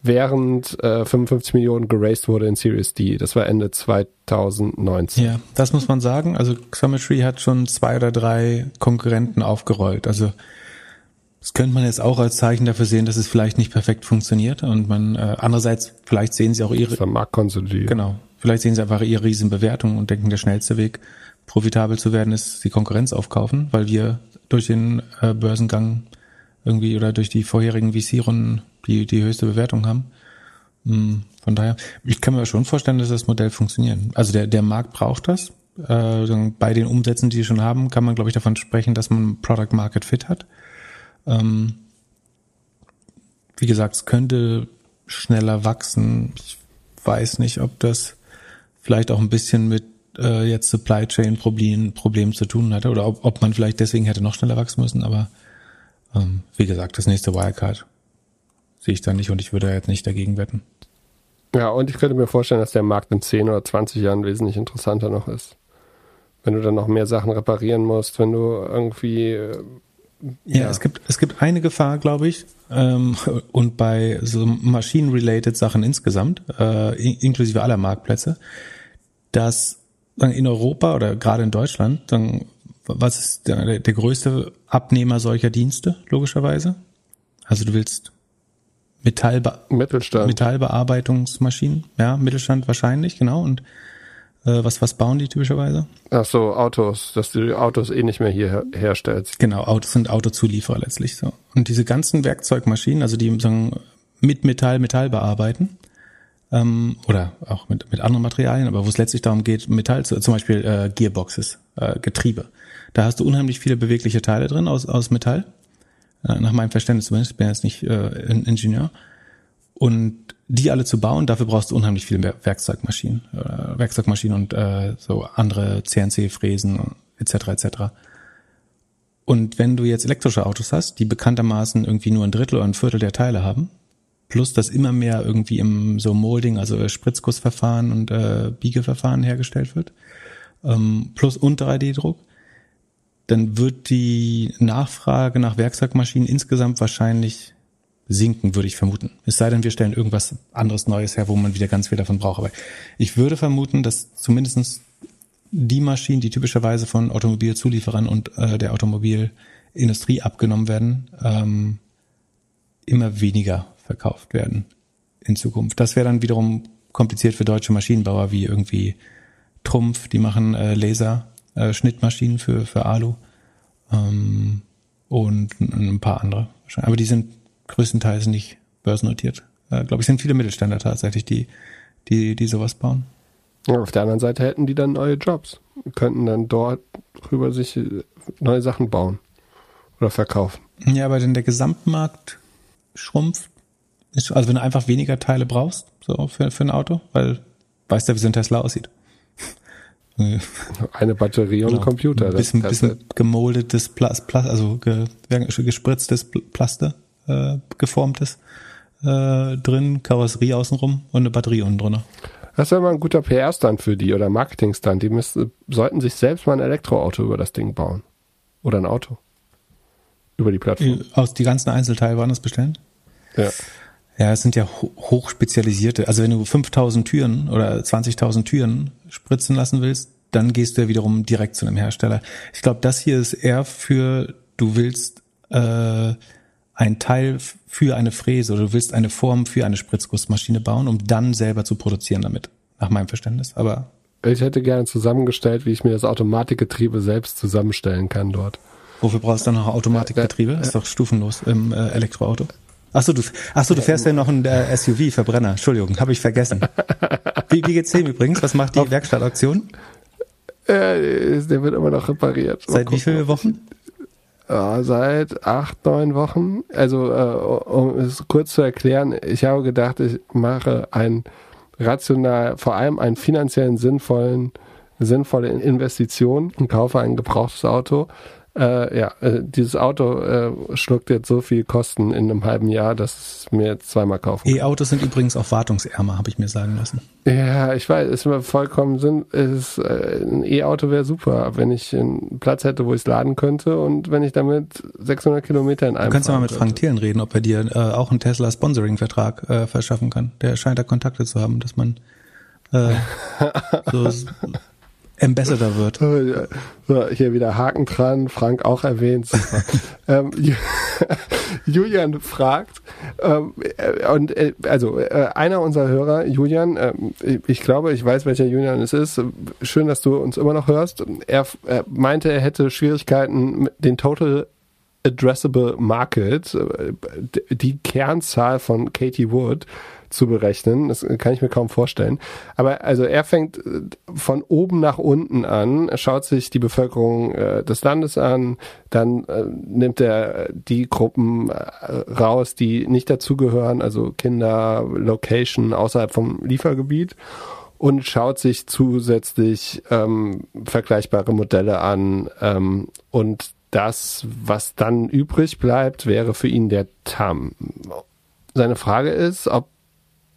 während äh, 55 Millionen geraced wurde in Series D. Das war Ende 2019. Ja, das muss man sagen. Also Xometry hat schon zwei oder drei Konkurrenten aufgerollt. Also das könnte man jetzt auch als Zeichen dafür sehen, dass es vielleicht nicht perfekt funktioniert und man äh, andererseits vielleicht sehen sie auch ihre Marktkonsolidieren. Genau. Vielleicht sehen sie einfach ihre Riesenbewertung und denken, der schnellste Weg, profitabel zu werden, ist die Konkurrenz aufkaufen, weil wir durch den äh, Börsengang irgendwie oder durch die vorherigen VC-Runden die die höchste Bewertung haben. Hm, von daher, ich kann mir schon vorstellen, dass das Modell funktioniert. Also der, der Markt braucht das. Äh, bei den Umsätzen, die sie schon haben, kann man, glaube ich, davon sprechen, dass man Product Market Fit hat. Ähm, wie gesagt, es könnte schneller wachsen. Ich weiß nicht, ob das vielleicht auch ein bisschen mit äh, jetzt Supply Chain Problemen Problem zu tun hatte oder ob, ob man vielleicht deswegen hätte noch schneller wachsen müssen. Aber ähm, wie gesagt, das nächste Wildcard sehe ich da nicht und ich würde jetzt nicht dagegen wetten. Ja, und ich könnte mir vorstellen, dass der Markt in 10 oder 20 Jahren wesentlich interessanter noch ist. wenn du dann noch mehr Sachen reparieren musst, wenn du irgendwie äh, ja, ja, es gibt es gibt eine Gefahr, glaube ich, ähm, und bei so Machine-related Sachen insgesamt, äh, inklusive aller Marktplätze, dass in Europa oder gerade in Deutschland, dann, was ist der, der größte Abnehmer solcher Dienste logischerweise? Also du willst Metallbe Mittelstand. Metallbearbeitungsmaschinen, ja, Mittelstand wahrscheinlich, genau. Und äh, was, was bauen die typischerweise? Ach so, Autos, dass du die Autos eh nicht mehr hier her herstellst. Genau, Autos sind Autozulieferer letztlich so. Und diese ganzen Werkzeugmaschinen, also die sagen, mit Metall Metall bearbeiten, ähm, oder auch mit, mit anderen Materialien, aber wo es letztlich darum geht, Metall zu, zum Beispiel äh, Gearboxes, äh, Getriebe. Da hast du unheimlich viele bewegliche Teile drin aus, aus Metall. Äh, nach meinem Verständnis zumindest, ich bin jetzt nicht äh, Ingenieur. Und die alle zu bauen, dafür brauchst du unheimlich viele Werkzeugmaschinen, äh, Werkzeugmaschinen und äh, so andere CNC-Fräsen etc. etc. Und wenn du jetzt elektrische Autos hast, die bekanntermaßen irgendwie nur ein Drittel oder ein Viertel der Teile haben, plus dass immer mehr irgendwie im so Molding, also Spritzgussverfahren und äh, Biegeverfahren hergestellt wird, ähm, plus und 3D-Druck, dann wird die Nachfrage nach Werkzeugmaschinen insgesamt wahrscheinlich sinken, würde ich vermuten. Es sei denn, wir stellen irgendwas anderes Neues her, wo man wieder ganz viel davon braucht. Aber ich würde vermuten, dass zumindestens die Maschinen, die typischerweise von Automobilzulieferern und äh, der Automobilindustrie abgenommen werden, ähm, immer weniger verkauft werden in Zukunft. Das wäre dann wiederum kompliziert für deutsche Maschinenbauer wie irgendwie Trumpf, die machen äh, Laser, äh, für, für Alu ähm, und ein paar andere. Aber die sind größtenteils nicht börsennotiert. Äh, Glaube ich, sind viele Mittelständler tatsächlich, die, die, die sowas bauen. Ja, auf der anderen Seite hätten die dann neue Jobs, könnten dann dort drüber sich äh, neue Sachen bauen oder verkaufen. Ja, aber denn der Gesamtmarkt schrumpft. Ist, also wenn du einfach weniger Teile brauchst, so für, für ein Auto, weil weißt du, wie so ein Tesla aussieht. Eine Batterie und genau. ein Computer. Ein bisschen, bisschen gemoldetes Plast, Plast, also ge, gespritztes Plaste äh, geformtes äh, drin, Karosserie außenrum und eine Batterie unten drunter. Das wäre mal ein guter PR-Stand für die oder Marketing-Stand. Die müssen, sollten sich selbst mal ein Elektroauto über das Ding bauen. Oder ein Auto. Über die Plattform. Aus die ganzen Einzelteile waren das bestellen? Ja. Ja, es sind ja hochspezialisierte. Also wenn du 5000 Türen oder 20.000 Türen spritzen lassen willst, dann gehst du ja wiederum direkt zu einem Hersteller. Ich glaube, das hier ist eher für, du willst äh, ein Teil für eine Fräse oder du willst eine Form für eine Spritzgussmaschine bauen, um dann selber zu produzieren damit, nach meinem Verständnis. Aber ich hätte gerne zusammengestellt, wie ich mir das Automatikgetriebe selbst zusammenstellen kann dort. Wofür brauchst du dann noch Automatikgetriebe? Äh, äh, ist doch stufenlos im äh, Elektroauto. Achso, du, ach so, du fährst ja noch ein äh, SUV, Verbrenner. Entschuldigung, habe ich vergessen. Wie, wie geht's dem übrigens? Was macht die Werkstattaktion? Äh, der wird immer noch repariert. Seit wie vielen Wochen? Ja, seit acht, neun Wochen. Also, äh, um es kurz zu erklären, ich habe gedacht, ich mache ein rational, vor allem einen finanziellen sinnvollen, sinnvolle Investition und kaufe ein gebrauchtes Auto äh, ja, äh, dieses Auto äh, schluckt jetzt so viel Kosten in einem halben Jahr, dass es mir jetzt zweimal kaufen E-Autos sind übrigens auch wartungsärmer, habe ich mir sagen lassen. Ja, ich weiß, ist mir vollkommen Sinn. Ist, äh, ein E-Auto wäre super, wenn ich einen Platz hätte, wo ich es laden könnte und wenn ich damit 600 Kilometer in einem. Du kannst ja mal mit könnte. Frank Thielen reden, ob er dir äh, auch einen Tesla Sponsoring-Vertrag äh, verschaffen kann. Der scheint da Kontakte zu haben, dass man äh, so Ambassador wird. So, hier wieder Haken dran, Frank auch erwähnt. ähm, Julian fragt, ähm, äh, und äh, also äh, einer unserer Hörer, Julian, äh, ich glaube, ich weiß, welcher Julian es ist. Schön, dass du uns immer noch hörst. Er, er meinte, er hätte Schwierigkeiten, den Total Addressable Market, äh, die Kernzahl von Katie Wood, zu berechnen. Das kann ich mir kaum vorstellen. Aber also er fängt äh, von oben nach unten an, schaut sich die Bevölkerung äh, des Landes an, dann äh, nimmt er die Gruppen äh, raus, die nicht dazugehören, also Kinder, Location außerhalb vom Liefergebiet und schaut sich zusätzlich ähm, vergleichbare Modelle an ähm, und das, was dann übrig bleibt, wäre für ihn der TAM. Seine Frage ist, ob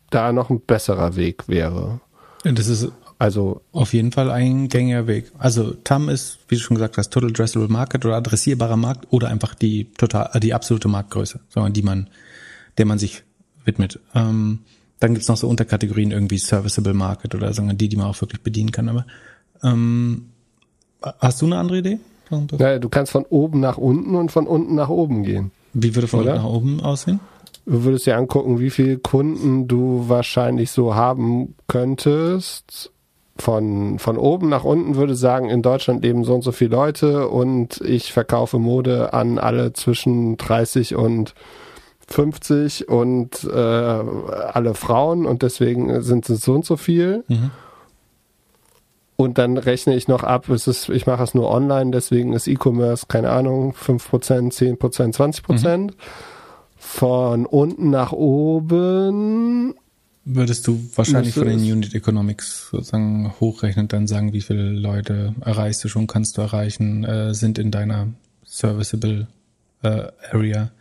da noch ein besserer Weg wäre. Das ist Also auf jeden Fall ein gängiger Weg. Also TAM ist, wie du schon gesagt hast, Total Addressable Market oder adressierbarer Markt oder einfach die total, äh, die absolute Marktgröße, sondern die man, der man sich widmet. Ähm, dann gibt's noch so Unterkategorien irgendwie Serviceable Market oder sagen die, die man auch wirklich bedienen kann. Aber ähm, hast du eine andere Idee? Ja, du kannst von oben nach unten und von unten nach oben gehen. Wie würde von unten nach oben aussehen? Du würdest dir angucken, wie viele Kunden du wahrscheinlich so haben könntest von, von oben nach unten würde sagen, in Deutschland leben so und so viele Leute und ich verkaufe Mode an alle zwischen 30 und 50 und äh, alle Frauen und deswegen sind es so und so viel. Mhm. Und dann rechne ich noch ab, es ist, ich mache es nur online, deswegen ist E-Commerce, keine Ahnung, 5%, 10%, 20%. Mhm. Von unten nach oben. Würdest du wahrscheinlich von den Unit Economics sozusagen hochrechnen, dann sagen, wie viele Leute erreichst du schon, kannst du erreichen, äh, sind in deiner serviceable äh, Area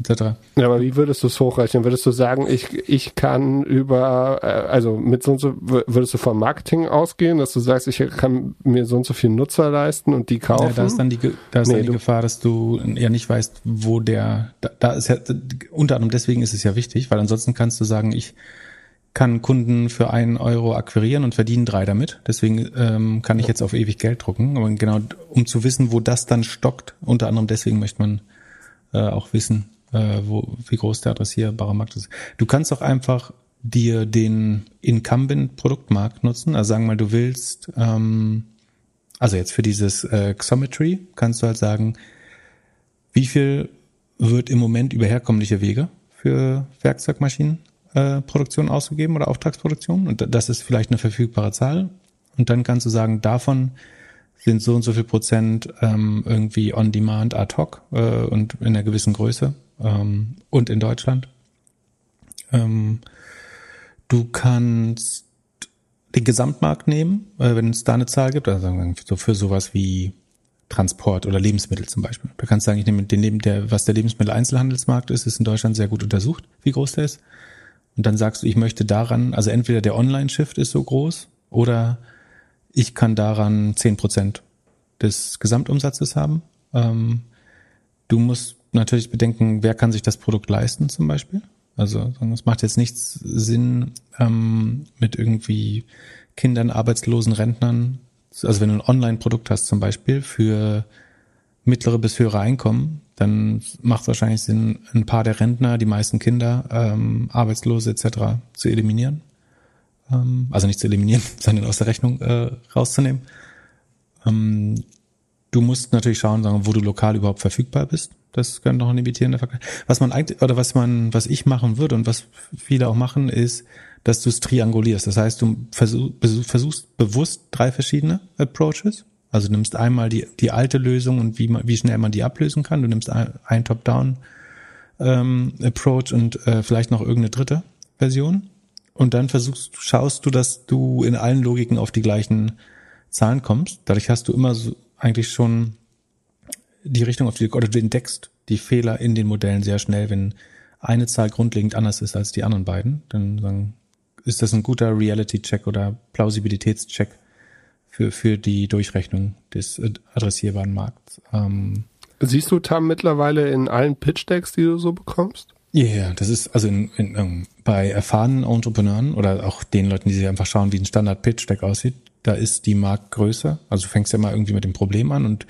etc. Ja, aber wie würdest du es hochrechnen? Würdest du sagen, ich, ich kann über, äh, also mit so und so, würdest du vom Marketing ausgehen, dass du sagst, ich kann mir so und so viel Nutzer leisten und die kaufen? Ja, da ist dann die, da ist nee, dann die Gefahr, dass du ja nicht weißt, wo der, da, da ist ja, unter anderem deswegen ist es ja wichtig, weil ansonsten kannst du sagen, ich kann Kunden für einen Euro akquirieren und verdienen drei damit. Deswegen ähm, kann ich jetzt auf ewig Geld drucken. Aber genau, um zu wissen, wo das dann stockt, unter anderem deswegen möchte man äh, auch wissen, äh, wo, wie groß der adressierbare Markt ist. Du kannst auch einfach dir den Incumbent-Produktmarkt nutzen. Also sagen wir mal, du willst, ähm, also jetzt für dieses äh, Xometry kannst du halt sagen, wie viel wird im Moment über herkömmliche Wege für Werkzeugmaschinenproduktion äh, ausgegeben oder Auftragsproduktion und das ist vielleicht eine verfügbare Zahl und dann kannst du sagen, davon sind so und so viel Prozent ähm, irgendwie on demand ad hoc äh, und in einer gewissen Größe ähm, und in Deutschland. Ähm, du kannst den Gesamtmarkt nehmen, äh, wenn es da eine Zahl gibt, also so für sowas wie Transport oder Lebensmittel zum Beispiel. Da kannst du sagen, ich nehme den, der, was der Lebensmittel-Einzelhandelsmarkt ist, ist in Deutschland sehr gut untersucht, wie groß der ist. Und dann sagst du, ich möchte daran, also entweder der Online-Shift ist so groß oder ich kann daran zehn Prozent des Gesamtumsatzes haben. Ähm, du musst natürlich bedenken, wer kann sich das Produkt leisten zum Beispiel. Also es macht jetzt nichts Sinn, ähm, mit irgendwie Kindern, Arbeitslosen, Rentnern, also wenn du ein Online-Produkt hast zum Beispiel für mittlere bis höhere Einkommen, dann macht es wahrscheinlich Sinn, ein paar der Rentner, die meisten Kinder, ähm, Arbeitslose etc. zu eliminieren. Ähm, also nicht zu eliminieren, sondern aus der Rechnung äh, rauszunehmen. Ähm, du musst natürlich schauen, wo du lokal überhaupt verfügbar bist. Das könnte noch ein limitierender Faktor. Was man eigentlich, oder was man, was ich machen würde und was viele auch machen, ist, dass du es triangulierst. Das heißt, du versuch, versuchst bewusst drei verschiedene Approaches. Also nimmst einmal die, die alte Lösung und wie, man, wie schnell man die ablösen kann. Du nimmst ein, ein Top-Down ähm, Approach und äh, vielleicht noch irgendeine dritte Version. Und dann versuchst, schaust du, dass du in allen Logiken auf die gleichen Zahlen kommst. Dadurch hast du immer so eigentlich schon die Richtung auf die, oder du entdeckst die Fehler in den Modellen sehr schnell, wenn eine Zahl grundlegend anders ist als die anderen beiden, dann, dann ist das ein guter Reality-Check oder Plausibilitätscheck für, für die Durchrechnung des adressierbaren Markts. Ähm, Siehst du Tam mittlerweile in allen Pitch-Decks, die du so bekommst? Ja, yeah, das ist also in, in, in, ähm, bei erfahrenen Entrepreneuren oder auch den Leuten, die sich einfach schauen, wie ein Standard-Pitch-Deck aussieht, da ist die Marktgröße. Also du fängst ja mal irgendwie mit dem Problem an und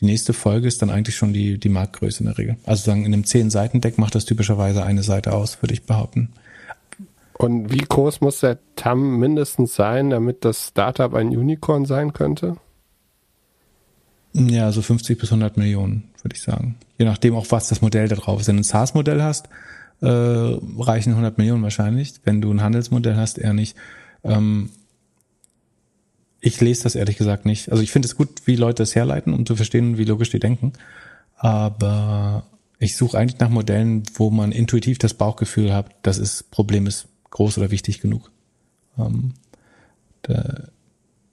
die nächste Folge ist dann eigentlich schon die, die Marktgröße in der Regel. Also sagen, in einem 10-Seiten-Deck macht das typischerweise eine Seite aus, würde ich behaupten. Und wie groß muss der TAM mindestens sein, damit das Startup ein Unicorn sein könnte? Ja, so 50 bis 100 Millionen, würde ich sagen. Je nachdem auch, was das Modell da drauf ist. Wenn du ein SaaS-Modell hast, äh, reichen 100 Millionen wahrscheinlich. Wenn du ein Handelsmodell hast, eher nicht. Ähm, ich lese das ehrlich gesagt nicht. Also ich finde es gut, wie Leute es herleiten, um zu verstehen, wie logisch die denken. Aber ich suche eigentlich nach Modellen, wo man intuitiv das Bauchgefühl hat, dass das Problem ist groß oder wichtig genug. Ähm, da,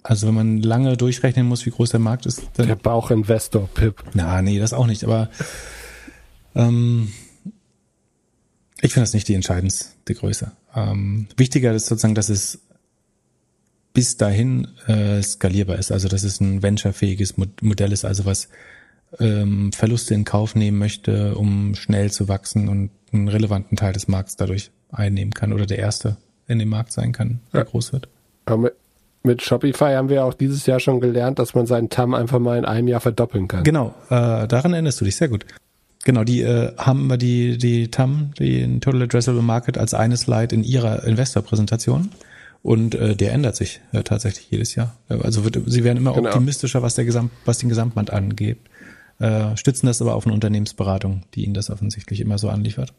also wenn man lange durchrechnen muss, wie groß der Markt ist. Dann, der Bauchinvestor, Pip. Na, nee, das auch nicht. Aber ähm, ich finde das nicht die entscheidendste Größe. Ähm, wichtiger ist sozusagen, dass es bis dahin äh, skalierbar ist. Also dass es ein venturefähiges Modell ist, also was ähm, Verluste in Kauf nehmen möchte, um schnell zu wachsen und einen relevanten Teil des Markts dadurch einnehmen kann oder der erste in dem Markt sein kann, der ja. groß wird. Aber mit, Shopify haben wir auch dieses Jahr schon gelernt, dass man seinen TAM einfach mal in einem Jahr verdoppeln kann. Genau, äh, daran erinnerst du dich sehr gut. Genau, die äh, haben immer die, die TAM, die Total Addressable Market, als eine Slide in ihrer Investor-Präsentation. Und äh, der ändert sich äh, tatsächlich jedes Jahr. Also wird, sie werden immer genau. optimistischer, was, der Gesamt, was den Gesamtband angeht. Äh, stützen das aber auf eine Unternehmensberatung, die ihnen das offensichtlich immer so anliefert.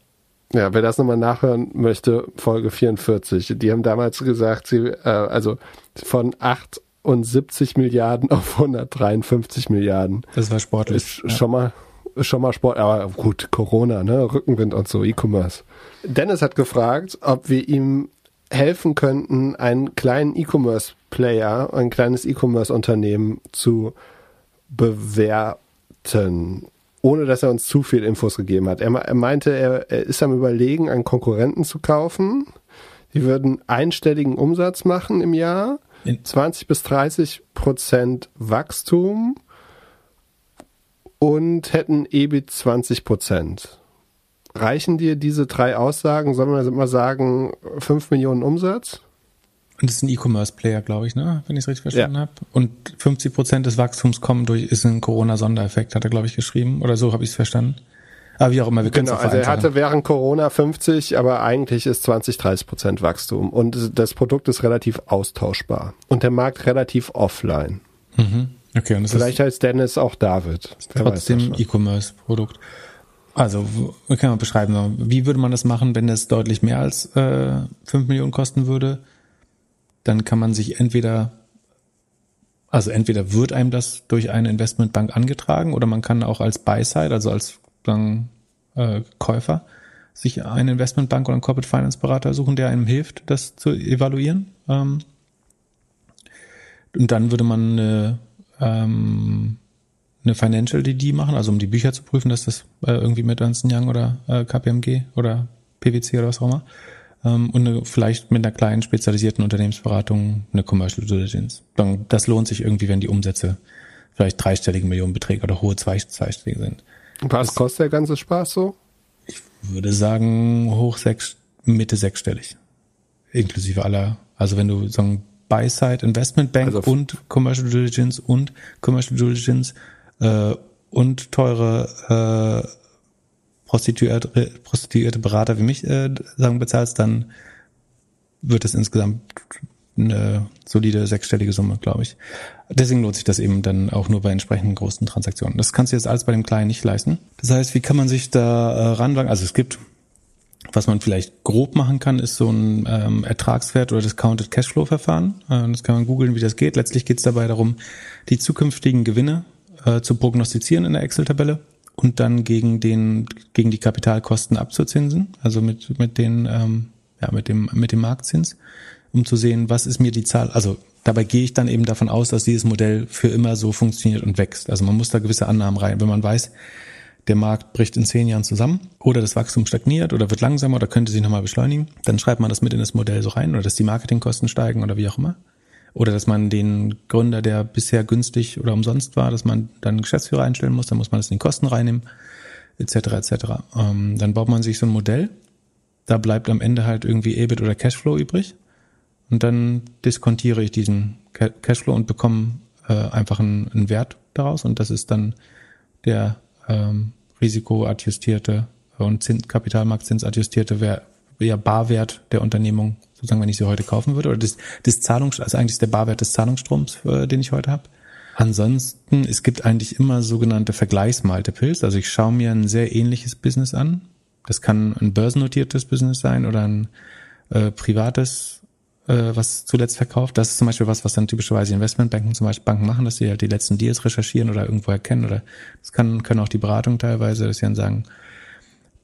Ja, wer das nochmal nachhören möchte, Folge 44. Die haben damals gesagt, sie, äh, also von 78 Milliarden auf 153 Milliarden. Das war sportlich. Ist ja. schon mal schon mal Sport, aber gut, Corona, ne, Rückenwind und so, E-Commerce. Dennis hat gefragt, ob wir ihm helfen könnten, einen kleinen E-Commerce-Player, ein kleines E-Commerce-Unternehmen zu bewerten, ohne dass er uns zu viel Infos gegeben hat. Er, er meinte, er, er ist am Überlegen, einen Konkurrenten zu kaufen. Die würden einstelligen Umsatz machen im Jahr, 20 bis 30 Prozent Wachstum und hätten EBIT 20 Prozent. Reichen dir diese drei Aussagen? Sollen wir mal sagen, 5 Millionen Umsatz? Und das ist ein E-Commerce-Player, glaube ich, ne? wenn ich es richtig verstanden ja. habe. Und 50 Prozent des Wachstums kommen durch, ist ein Corona-Sondereffekt, hat er, glaube ich, geschrieben. Oder so habe ich es verstanden. Aber wie auch immer, wir können Genau, also er hatte während Corona 50, aber eigentlich ist 20, 30 Prozent Wachstum. Und das Produkt ist relativ austauschbar. Und der Markt relativ offline. Mhm. Okay, und das Vielleicht heißt Dennis auch David. trotzdem E-Commerce-Produkt. Also, kann man beschreiben? Wie würde man das machen, wenn das deutlich mehr als äh, 5 Millionen kosten würde? Dann kann man sich entweder, also entweder wird einem das durch eine Investmentbank angetragen oder man kann auch als Buy-Side, also als dann, äh, Käufer, sich eine Investmentbank oder einen Corporate Finance Berater suchen, der einem hilft, das zu evaluieren. Ähm, und dann würde man eine ähm, eine Financial DD machen, also um die Bücher zu prüfen, dass das äh, irgendwie mit Ernst Young oder äh, KPMG oder PwC oder was auch immer. Ähm, und eine, vielleicht mit einer kleinen spezialisierten Unternehmensberatung eine Commercial Diligence. Dann, das lohnt sich irgendwie, wenn die Umsätze vielleicht dreistellige Millionenbeträge oder hohe zweistellige sind. Was das, kostet der ganze Spaß so? Ich würde sagen hoch sechs, Mitte sechsstellig. Inklusive aller, also wenn du sagen Buy-Side Investment Bank also und Commercial Diligence und Commercial Diligence äh, und teure äh, Prostituierte, Prostituierte Berater wie mich äh, sagen bezahlst, dann wird es insgesamt eine solide sechsstellige Summe, glaube ich. Deswegen lohnt sich das eben dann auch nur bei entsprechenden großen Transaktionen. Das kannst du jetzt alles bei dem Kleinen nicht leisten. Das heißt, wie kann man sich da äh, ranwagen? Also es gibt was man vielleicht grob machen kann, ist so ein ähm, Ertragswert oder Discounted Cashflow Verfahren. Äh, das kann man googeln, wie das geht. Letztlich geht es dabei darum, die zukünftigen Gewinne äh, zu prognostizieren in der Excel-Tabelle und dann gegen den gegen die Kapitalkosten abzuzinsen, also mit mit den ähm, ja mit dem mit dem Marktzins, um zu sehen, was ist mir die Zahl. Also dabei gehe ich dann eben davon aus, dass dieses Modell für immer so funktioniert und wächst. Also man muss da gewisse Annahmen rein, wenn man weiß, der Markt bricht in zehn Jahren zusammen oder das Wachstum stagniert oder wird langsamer oder könnte sich nochmal beschleunigen, dann schreibt man das mit in das Modell so rein oder dass die Marketingkosten steigen oder wie auch immer. Oder dass man den Gründer, der bisher günstig oder umsonst war, dass man dann einen Geschäftsführer einstellen muss, dann muss man das in die Kosten reinnehmen, etc. etc. Ähm, dann baut man sich so ein Modell, da bleibt am Ende halt irgendwie EBIT oder Cashflow übrig und dann diskontiere ich diesen Cashflow und bekomme äh, einfach einen, einen Wert daraus und das ist dann der ähm, risikoadjustierte und Zins, Kapitalmarktzinsadjustierte wär, ja, Barwert der Unternehmung, sozusagen, wenn ich sie heute kaufen würde, oder des, des Zahlungs, also eigentlich der Barwert des Zahlungsstroms, äh, den ich heute habe. Ansonsten, es gibt eigentlich immer sogenannte Vergleichsmultiples. Also ich schaue mir ein sehr ähnliches Business an. Das kann ein börsennotiertes Business sein oder ein äh, privates äh, was zuletzt verkauft. Das ist zum Beispiel was, was dann typischerweise Investmentbanken zum Beispiel Banken machen, dass sie halt die letzten Deals recherchieren oder irgendwo erkennen oder das kann, können auch die Beratung teilweise, dass sie dann sagen,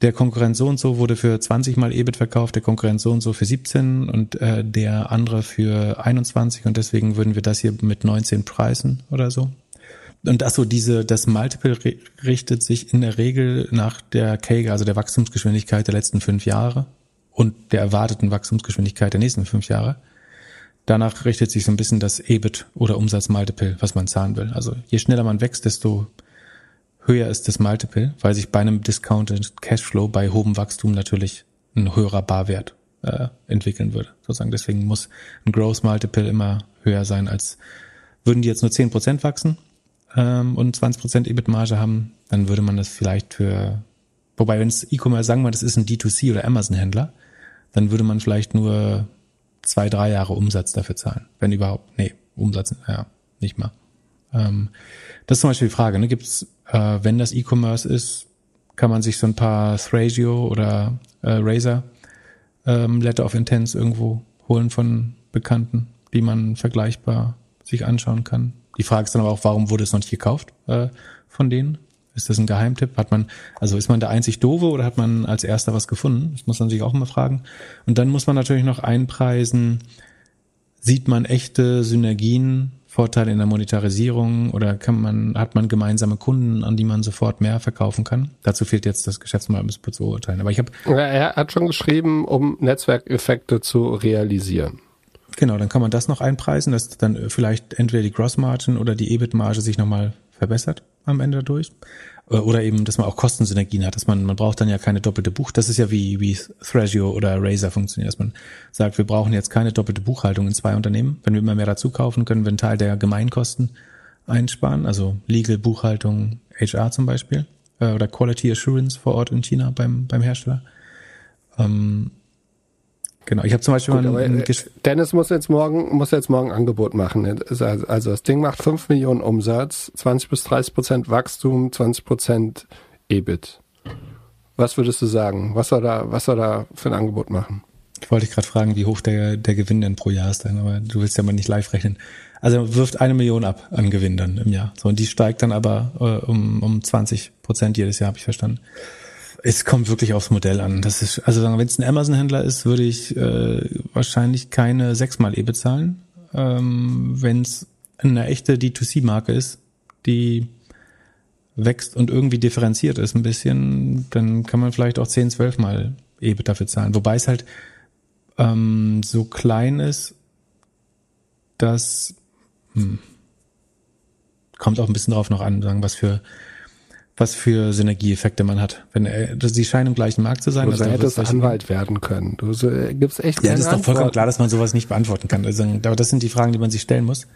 der Konkurrent so und so wurde für 20 mal EBIT verkauft, der Konkurrent so und so für 17 und äh, der andere für 21 und deswegen würden wir das hier mit 19 preisen oder so. Und das so diese, das Multiple richtet sich in der Regel nach der CAGR, also der Wachstumsgeschwindigkeit der letzten fünf Jahre und der erwarteten Wachstumsgeschwindigkeit der nächsten fünf Jahre. danach richtet sich so ein bisschen das EBIT oder Umsatzmultiple, was man zahlen will. Also je schneller man wächst, desto höher ist das Multiple, weil sich bei einem Discounted Cashflow bei hohem Wachstum natürlich ein höherer Barwert äh, entwickeln würde. Sozusagen deswegen muss ein Growth Multiple immer höher sein als würden die jetzt nur 10% wachsen ähm, und 20% EBIT-Marge haben, dann würde man das vielleicht für, wobei wenn es E-Commerce, sagen wir, das ist ein D2C oder Amazon-Händler, dann würde man vielleicht nur zwei, drei Jahre Umsatz dafür zahlen. Wenn überhaupt, nee, Umsatz, ja, nicht mal. Ähm, das ist zum Beispiel die Frage, ne? Gibt es, äh, wenn das E-Commerce ist, kann man sich so ein paar Thrasio oder äh, Razer ähm, Letter of Intents irgendwo holen von Bekannten, die man vergleichbar sich anschauen kann. Die Frage ist dann aber auch, warum wurde es noch nicht gekauft äh, von denen? Ist das ein Geheimtipp? Hat man, also ist man der einzig Dove oder hat man als erster was gefunden? Das muss man sich auch immer fragen. Und dann muss man natürlich noch einpreisen, sieht man echte Synergien, Vorteile in der Monetarisierung oder kann man, hat man gemeinsame Kunden, an die man sofort mehr verkaufen kann? Dazu fehlt jetzt das Geschäftsmodell, um es zu beurteilen. Aber ich habe. Er hat schon geschrieben, um Netzwerkeffekte zu realisieren. Genau, dann kann man das noch einpreisen, dass dann vielleicht entweder die Grossmargin oder die EBIT-Marge sich nochmal verbessert am Ende dadurch. Äh, oder eben, dass man auch Kostensynergien hat, dass man, man braucht dann ja keine doppelte Buch. Das ist ja wie, wie Thrasio oder Razer funktioniert, dass man sagt, wir brauchen jetzt keine doppelte Buchhaltung in zwei Unternehmen. Wenn wir immer mehr dazu kaufen, können wir einen Teil der Gemeinkosten einsparen, also Legal, Buchhaltung, HR zum Beispiel, äh, oder Quality Assurance vor Ort in China beim, beim Hersteller. Ähm, Genau, ich habe zum Beispiel Gut, mal ein, ein Dennis muss jetzt morgen muss jetzt morgen ein Angebot machen. Also das Ding macht 5 Millionen Umsatz, 20 bis 30 Prozent Wachstum, 20 Prozent EBIT. Was würdest du sagen? Was soll da was soll da für ein Angebot machen? Ich wollte dich gerade fragen, wie hoch der der Gewinn denn pro Jahr ist, dann, aber du willst ja mal nicht live rechnen. Also er wirft eine Million ab an Gewinn dann im Jahr. So und die steigt dann aber äh, um um 20 Prozent jedes Jahr, habe ich verstanden. Es kommt wirklich aufs Modell an. Das ist, also wenn es ein Amazon-Händler ist, würde ich äh, wahrscheinlich keine sechsmal E bezahlen. Ähm, wenn es eine echte D2C-Marke ist, die wächst und irgendwie differenziert ist ein bisschen, dann kann man vielleicht auch zehn, zwölf Mal EBIT dafür zahlen. Wobei es halt ähm, so klein ist, dass hm, kommt auch ein bisschen drauf noch an, sagen, was für was für Synergieeffekte man hat. Wenn er, sie scheinen im gleichen Markt zu sein. Du also hättest Anwalt werden können. Du so, äh, gibst echt Ja, das ist doch vollkommen klar, dass man sowas nicht beantworten kann. Also, aber das sind die Fragen, die man sich stellen muss.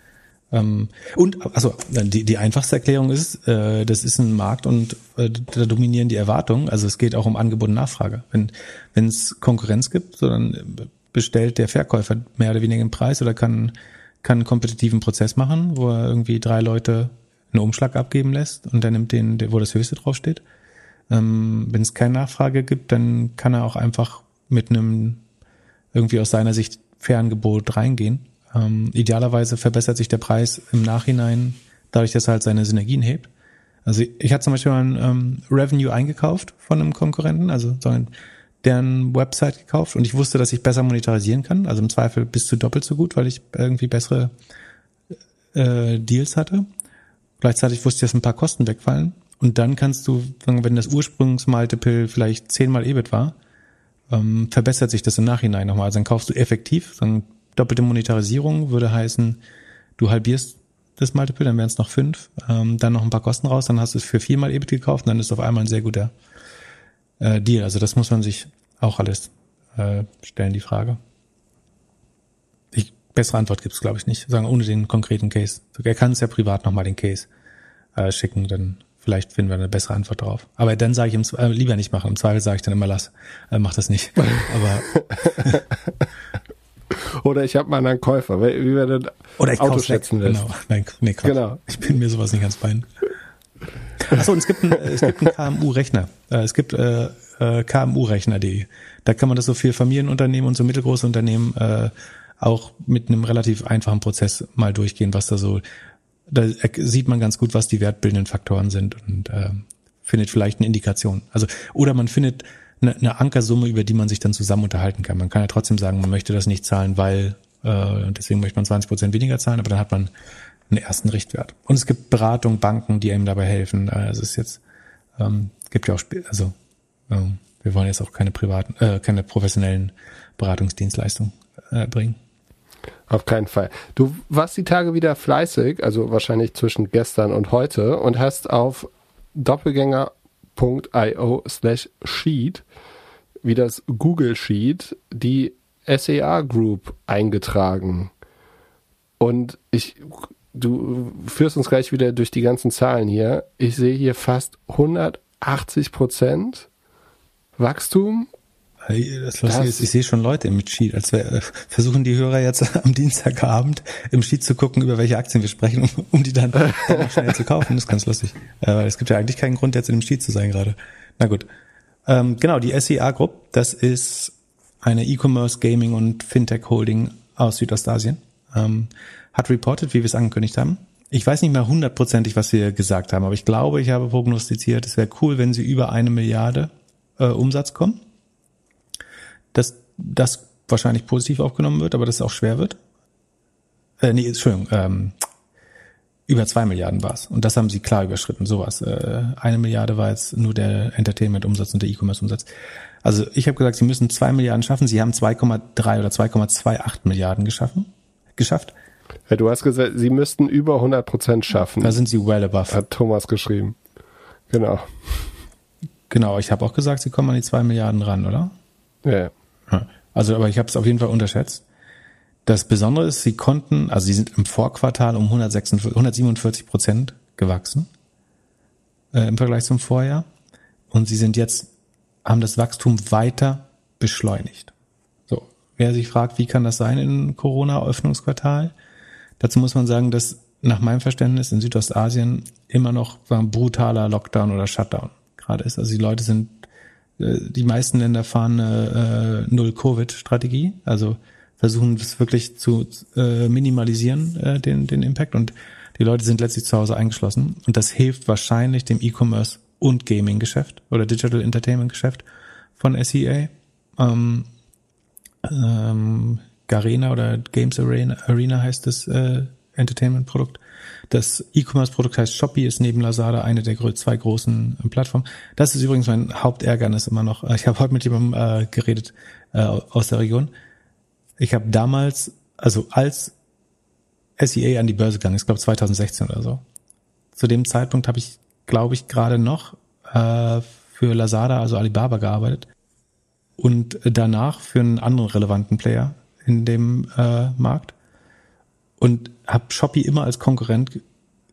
Ähm, und also die, die einfachste Erklärung ist, äh, das ist ein Markt und äh, da dominieren die Erwartungen. Also es geht auch um Angebot und Nachfrage. Wenn wenn es Konkurrenz gibt, so dann bestellt der Verkäufer mehr oder weniger den Preis oder kann kann einen kompetitiven Prozess machen, wo er irgendwie drei Leute einen Umschlag abgeben lässt und dann nimmt den, wo das höchste draufsteht. Ähm, Wenn es keine Nachfrage gibt, dann kann er auch einfach mit einem irgendwie aus seiner Sicht Ferngebot reingehen. Ähm, idealerweise verbessert sich der Preis im Nachhinein, dadurch, dass er halt seine Synergien hebt. Also ich hatte zum Beispiel mal ein ähm, Revenue eingekauft von einem Konkurrenten, also deren Website gekauft und ich wusste, dass ich besser monetarisieren kann, also im Zweifel bis zu doppelt so gut, weil ich irgendwie bessere äh, Deals hatte. Gleichzeitig wusste ich, dass ein paar Kosten wegfallen. Und dann kannst du, wenn das Ursprungsmultiple vielleicht zehnmal EBIT war, ähm, verbessert sich das im Nachhinein nochmal. Also dann kaufst du effektiv, dann doppelte Monetarisierung würde heißen, du halbierst das Multiple, dann wären es noch fünf, ähm, dann noch ein paar Kosten raus, dann hast du es für viermal EBIT gekauft und dann ist auf einmal ein sehr guter äh, Deal. Also das muss man sich auch alles äh, stellen, die Frage bessere Antwort gibt's glaube ich, nicht. Sagen, ohne den konkreten Case. Er kann es ja privat nochmal den Case äh, schicken, dann vielleicht finden wir eine bessere Antwort darauf. Aber dann sage ich ihm äh, lieber nicht machen. Im Zweifel sage ich dann immer, lass, äh, mach das nicht. Aber Oder ich habe mal einen Käufer, wie wir denn Oder ich Auto schätzen lässt. Genau. Nein, nee, Quatsch. genau. Ich bin mir sowas nicht ganz bein. Achso, und es gibt einen, es gibt einen KMU-Rechner. Äh, es gibt äh, äh, KMU-Rechner.de. Da kann man das so für Familienunternehmen und so mittelgroße Unternehmen äh, auch mit einem relativ einfachen Prozess mal durchgehen, was da so, da sieht man ganz gut, was die wertbildenden Faktoren sind und äh, findet vielleicht eine Indikation. Also, oder man findet eine, eine Ankersumme, über die man sich dann zusammen unterhalten kann. Man kann ja trotzdem sagen, man möchte das nicht zahlen, weil, äh, deswegen möchte man 20 Prozent weniger zahlen, aber dann hat man einen ersten Richtwert. Und es gibt Beratung, Banken, die einem dabei helfen. Also es ist jetzt, ähm, gibt ja auch, also ähm, wir wollen jetzt auch keine privaten, äh, keine professionellen Beratungsdienstleistungen äh, bringen. Auf keinen Fall. Du warst die Tage wieder fleißig, also wahrscheinlich zwischen gestern und heute und hast auf doppelgänger.io slash sheet, wie das Google Sheet, die SEA Group eingetragen. Und ich, du führst uns gleich wieder durch die ganzen Zahlen hier. Ich sehe hier fast 180 Prozent Wachstum das Lustige ist, ich sehe schon Leute im Sheet, als wir äh, versuchen die Hörer jetzt am Dienstagabend im Sheet zu gucken, über welche Aktien wir sprechen, um, um die dann schnell zu kaufen. Das ist ganz lustig. Äh, weil es gibt ja eigentlich keinen Grund, jetzt in dem Sheet zu sein gerade. Na gut. Ähm, genau, die SEA Group, das ist eine E-Commerce, Gaming und Fintech Holding aus Südostasien. Ähm, hat reported, wie wir es angekündigt haben. Ich weiß nicht mehr hundertprozentig, was wir gesagt haben, aber ich glaube, ich habe prognostiziert, es wäre cool, wenn sie über eine Milliarde äh, Umsatz kommen dass das wahrscheinlich positiv aufgenommen wird, aber dass es auch schwer wird. Äh, nee, Entschuldigung, ähm, über zwei Milliarden war es. Und das haben sie klar überschritten, sowas. Äh, eine Milliarde war jetzt nur der Entertainment-Umsatz und der E-Commerce-Umsatz. Also ich habe gesagt, sie müssen zwei Milliarden schaffen. Sie haben 2,3 oder 2,28 Milliarden geschaffen, geschafft. Ja, du hast gesagt, sie müssten über 100 Prozent schaffen. Da sind sie well above. Hat Thomas geschrieben. Genau. Genau, ich habe auch gesagt, sie kommen an die zwei Milliarden ran, oder? Ja. Also, aber ich habe es auf jeden Fall unterschätzt. Das Besondere ist, sie konnten, also sie sind im Vorquartal um 146, 147 Prozent gewachsen äh, im Vergleich zum Vorjahr. Und sie sind jetzt, haben das Wachstum weiter beschleunigt. So, wer sich fragt, wie kann das sein in Corona-Öffnungsquartal? Dazu muss man sagen, dass nach meinem Verständnis in Südostasien immer noch ein brutaler Lockdown oder Shutdown gerade ist. Also die Leute sind die meisten Länder fahren eine äh, Null-Covid-Strategie, also versuchen es wirklich zu äh, minimalisieren, äh, den, den Impact. Und die Leute sind letztlich zu Hause eingeschlossen. Und das hilft wahrscheinlich dem E-Commerce und Gaming-Geschäft oder Digital Entertainment-Geschäft von SEA. Ähm, ähm, Garena oder Games Arena, Arena heißt das äh, Entertainment-Produkt. Das E-Commerce-Produkt heißt Shopee, ist neben Lazada eine der zwei großen äh, Plattformen. Das ist übrigens mein Hauptärgernis immer noch. Ich habe heute mit jemandem äh, geredet äh, aus der Region. Ich habe damals, also als SEA an die Börse gegangen ist, glaube 2016 oder so. Zu dem Zeitpunkt habe ich, glaube ich, gerade noch äh, für Lazada, also Alibaba, gearbeitet und danach für einen anderen relevanten Player in dem äh, Markt und habe Shopee immer als Konkurrent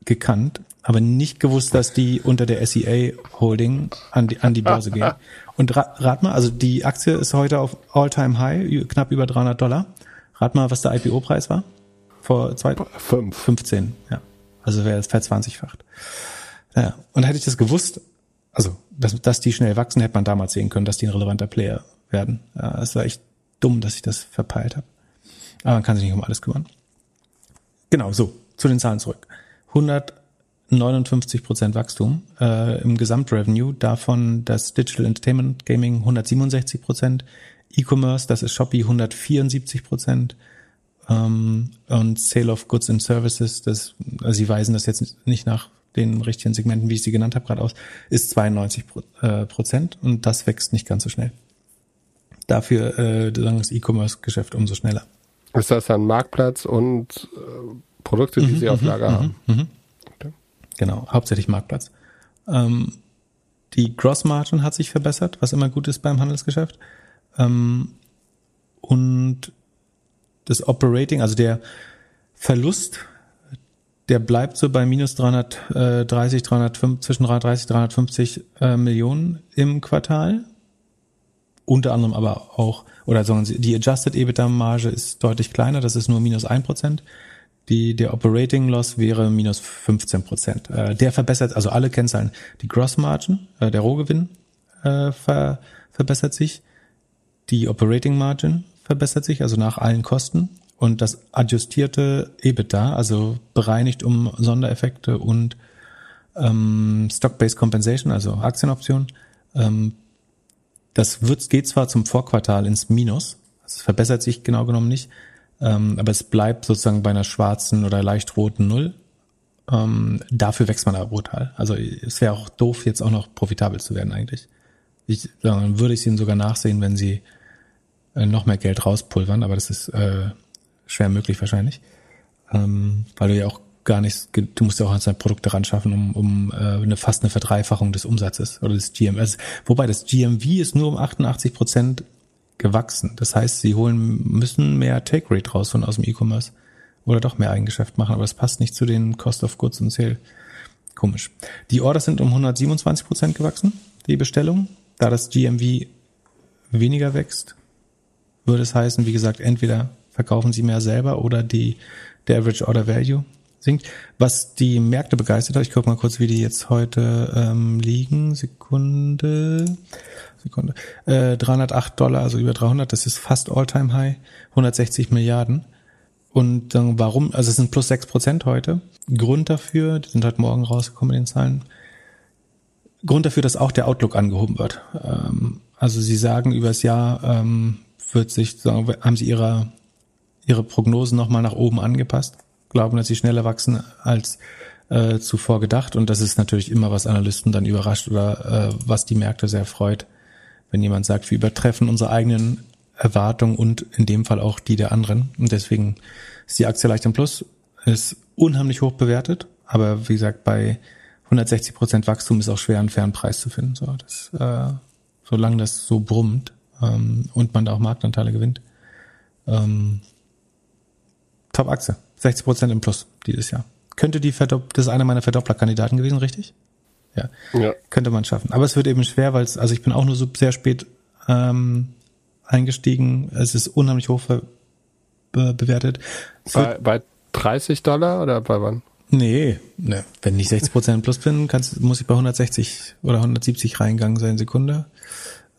gekannt, aber nicht gewusst, dass die unter der SEA Holding an die, an die Börse gehen. Und ra rat mal, also die Aktie ist heute auf All-Time High, knapp über 300 Dollar. Rat mal, was der IPO-Preis war? Vor zwei, Fünf. 15, ja. Also wäre es verzwanzigfacht. Ja. Und hätte ich das gewusst, also dass, dass die schnell wachsen, hätte man damals sehen können, dass die ein relevanter Player werden. Ja, es war echt dumm, dass ich das verpeilt habe. Aber man kann sich nicht um alles kümmern. Genau, so, zu den Zahlen zurück. 159 Prozent Wachstum äh, im Gesamtrevenue, davon das Digital Entertainment Gaming 167 Prozent, E-Commerce, das ist Shopee 174 Prozent ähm, und Sale of Goods and Services, das, also sie weisen das jetzt nicht nach den richtigen Segmenten, wie ich sie genannt habe, gerade aus, ist 92 äh, Prozent und das wächst nicht ganz so schnell. Dafür äh, das E-Commerce-Geschäft umso schneller. Ist das dann Marktplatz und äh, Produkte, die mhm, Sie auf mhm, Lager mhm, haben? Mhm. Okay. Genau, hauptsächlich Marktplatz. Ähm, die Gross Margin hat sich verbessert, was immer gut ist beim Handelsgeschäft. Ähm, und das Operating, also der Verlust, der bleibt so bei minus 330, 305, zwischen 330, 350 äh, Millionen im Quartal. Unter anderem aber auch oder sagen Sie, die Adjusted EBITDA-Marge ist deutlich kleiner, das ist nur minus ein Prozent. Die, der Operating Loss wäre minus 15 Prozent. Äh, der verbessert, also alle Kennzahlen, die Gross Margin, äh, der Rohgewinn äh, ver, verbessert sich, die Operating Margin verbessert sich, also nach allen Kosten und das adjustierte EBITDA, also bereinigt um Sondereffekte und ähm, Stock-Based Compensation, also Aktienoption, ähm, das wird, geht zwar zum Vorquartal ins Minus, es verbessert sich genau genommen nicht, ähm, aber es bleibt sozusagen bei einer schwarzen oder leicht roten Null. Ähm, dafür wächst man aber brutal. Also es wäre auch doof, jetzt auch noch profitabel zu werden eigentlich. Ich, dann würde ich ihnen sogar nachsehen, wenn sie äh, noch mehr Geld rauspulvern, aber das ist äh, schwer möglich wahrscheinlich, ähm, weil du ja auch gar nichts, du musst ja auch an seine Produkte ran schaffen, um, um äh, eine fast eine Verdreifachung des Umsatzes oder des GMV. Also, wobei das GMV ist nur um 88 Prozent gewachsen. Das heißt, sie holen müssen mehr Take Rate raus von aus dem E-Commerce oder doch mehr Eigengeschäft machen, aber das passt nicht zu den Cost of Goods und Sale. Komisch. Die Orders sind um 127 Prozent gewachsen, die Bestellung. Da das GMV weniger wächst, würde es heißen, wie gesagt, entweder verkaufen sie mehr selber oder die, der Average Order Value sinkt. Was die Märkte begeistert hat, ich gucke mal kurz, wie die jetzt heute ähm, liegen. Sekunde. Sekunde. Äh, 308 Dollar, also über 300, das ist fast All-Time High. 160 Milliarden. Und äh, warum? Also es sind plus sechs Prozent heute. Grund dafür, die sind heute Morgen rausgekommen in den Zahlen. Grund dafür, dass auch der Outlook angehoben wird. Ähm, also sie sagen, über das Jahr ähm, wird sich, sagen, haben sie ihre, ihre Prognosen nochmal nach oben angepasst. Glauben, dass sie schneller wachsen als äh, zuvor gedacht. Und das ist natürlich immer, was Analysten dann überrascht oder äh, was die Märkte sehr freut, wenn jemand sagt, wir übertreffen unsere eigenen Erwartung und in dem Fall auch die der anderen. Und deswegen ist die Aktie leicht im Plus, ist unheimlich hoch bewertet, aber wie gesagt, bei 160 Prozent Wachstum ist auch schwer einen fairen Preis zu finden. So, das, äh, solange das so brummt ähm, und man da auch Marktanteile gewinnt. Ähm, Top-Aktie, 60 Prozent im Plus dieses Jahr. Könnte die Verdopp das ist einer meiner Verdopplerkandidaten gewesen, richtig? Ja. ja. Könnte man schaffen. Aber es wird eben schwer, weil es, also ich bin auch nur so sehr spät ähm, eingestiegen. Es ist unheimlich hoch be bewertet. Bei, bei 30 Dollar oder bei wann? Nee, ne. wenn ich 60 Prozent plus bin, kannst, muss ich bei 160 oder 170 reingegangen sein Sekunde.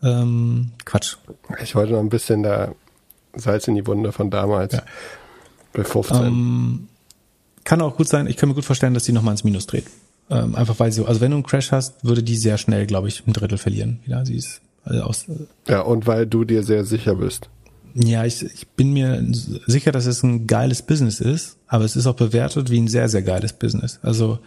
Ähm, Quatsch. Ich wollte noch ein bisschen da Salz in die Wunde von damals. Ja. Bei 15. Ähm, kann auch gut sein. Ich kann mir gut vorstellen, dass die nochmal ins Minus dreht. Ähm, einfach weil sie, also wenn du einen Crash hast, würde die sehr schnell, glaube ich, ein Drittel verlieren. Wieder. Sie ist also aus, ja, und weil du dir sehr sicher bist. Ja, ich, ich bin mir sicher, dass es ein geiles Business ist, aber es ist auch bewertet wie ein sehr, sehr geiles Business. Also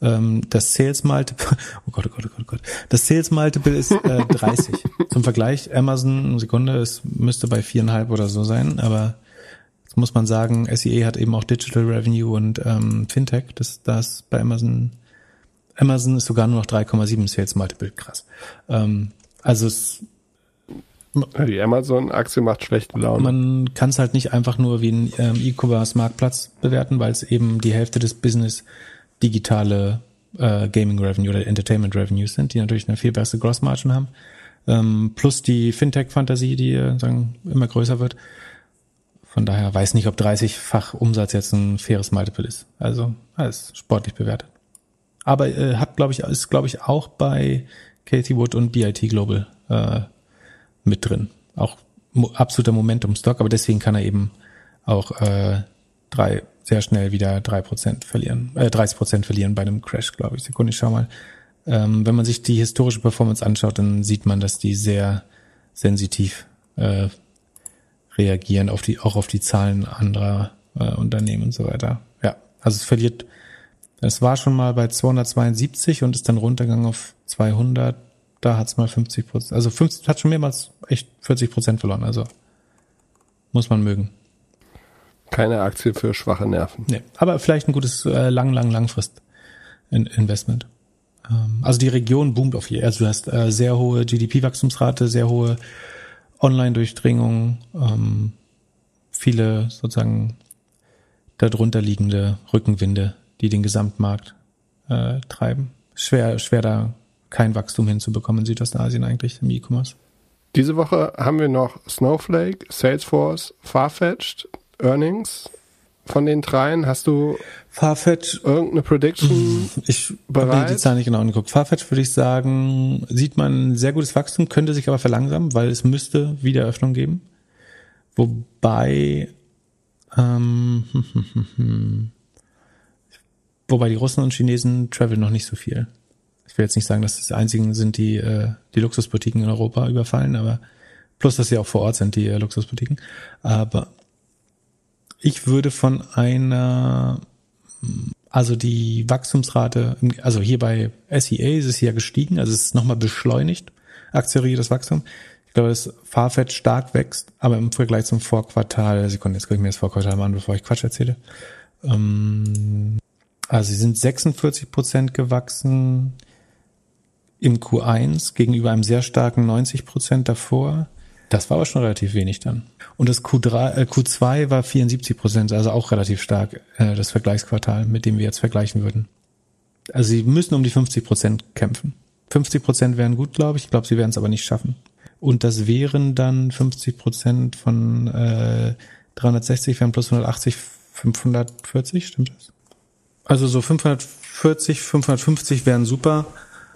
ähm, das Sales Multiple, oh Gott, oh Gott, oh Gott, oh Gott. Das Sales Multiple ist äh, 30. Zum Vergleich, Amazon, Sekunde, es müsste bei viereinhalb oder so sein, aber muss man sagen, SEA hat eben auch Digital Revenue und ähm, Fintech, das, das bei Amazon, Amazon ist sogar nur noch 3,7 Sales Multiple, krass. Ähm, also es die Amazon-Aktie macht schlechte Laune. Man kann es halt nicht einfach nur wie ein ähm, E-Commerce-Marktplatz bewerten, weil es eben die Hälfte des Business digitale äh, Gaming Revenue oder Entertainment Revenues sind, die natürlich eine viel bessere Gross Margin haben. Ähm, plus die Fintech-Fantasie, die äh, sagen, immer größer wird. Von daher weiß nicht, ob 30-fach Umsatz jetzt ein faires Multiple ist. Also alles sportlich bewertet. Aber äh, hat, glaube ich, ist, glaube ich, auch bei Katie Wood und BIT Global äh, mit drin. Auch mo absoluter Momentum-Stock, aber deswegen kann er eben auch äh, drei sehr schnell wieder drei Prozent verlieren, äh, 30 Prozent verlieren bei einem Crash, glaube ich. Sekunde, ich schau mal. Ähm, wenn man sich die historische Performance anschaut, dann sieht man, dass die sehr sensitiv äh, reagieren auf die, auch auf die Zahlen anderer äh, Unternehmen und so weiter. Ja, also es verliert es war schon mal bei 272 und ist dann runtergegangen auf 200. Da hat es mal 50 Prozent, also 50, hat schon mehrmals echt 40 Prozent verloren. Also muss man mögen. Keine Aktie für schwache Nerven. Nee, aber vielleicht ein gutes äh, lang, lang, langfrist Investment. Ähm, also die Region boomt auf hier. Also du hast äh, sehr hohe GDP-Wachstumsrate, sehr hohe Online-Durchdringung, ähm, viele sozusagen darunter liegende Rückenwinde die den Gesamtmarkt äh, treiben. Schwer, schwer da kein Wachstum hinzubekommen in Südostasien eigentlich im E-Commerce. Diese Woche haben wir noch Snowflake, Salesforce, Farfetched, Earnings. Von den dreien hast du Farfetch irgendeine Prediction? Ich habe die Zahl nicht genau angeguckt. Farfetch würde ich sagen, sieht man sehr gutes Wachstum, könnte sich aber verlangsamen, weil es müsste Wiedereröffnung geben. Wobei ähm, hm, hm, hm, Wobei die Russen und Chinesen traveln noch nicht so viel. Ich will jetzt nicht sagen, dass das die einzigen sind, die äh, die Luxusboutiquen in Europa überfallen, aber plus, dass sie auch vor Ort sind, die äh, Luxusboutiquen. Aber ich würde von einer, also die Wachstumsrate, also hier bei SEA ist es ja gestiegen, also es ist nochmal beschleunigt, akzeleriertes Wachstum. Ich glaube, dass Farfetch stark wächst, aber im Vergleich zum Vorquartal, Sekunde, jetzt gucke ich mir das Vorquartal mal an, bevor ich Quatsch erzähle. Ähm, also sie sind 46 Prozent gewachsen im Q1 gegenüber einem sehr starken 90 Prozent davor. Das war aber schon relativ wenig dann. Und das Q3, äh, Q2 war 74 Prozent, also auch relativ stark, äh, das Vergleichsquartal, mit dem wir jetzt vergleichen würden. Also sie müssen um die 50 Prozent kämpfen. 50 Prozent wären gut, glaube ich. Ich glaube, sie werden es aber nicht schaffen. Und das wären dann 50 Prozent von äh, 360 wären plus 180, 540, stimmt das? Also so 540, 550 wären super.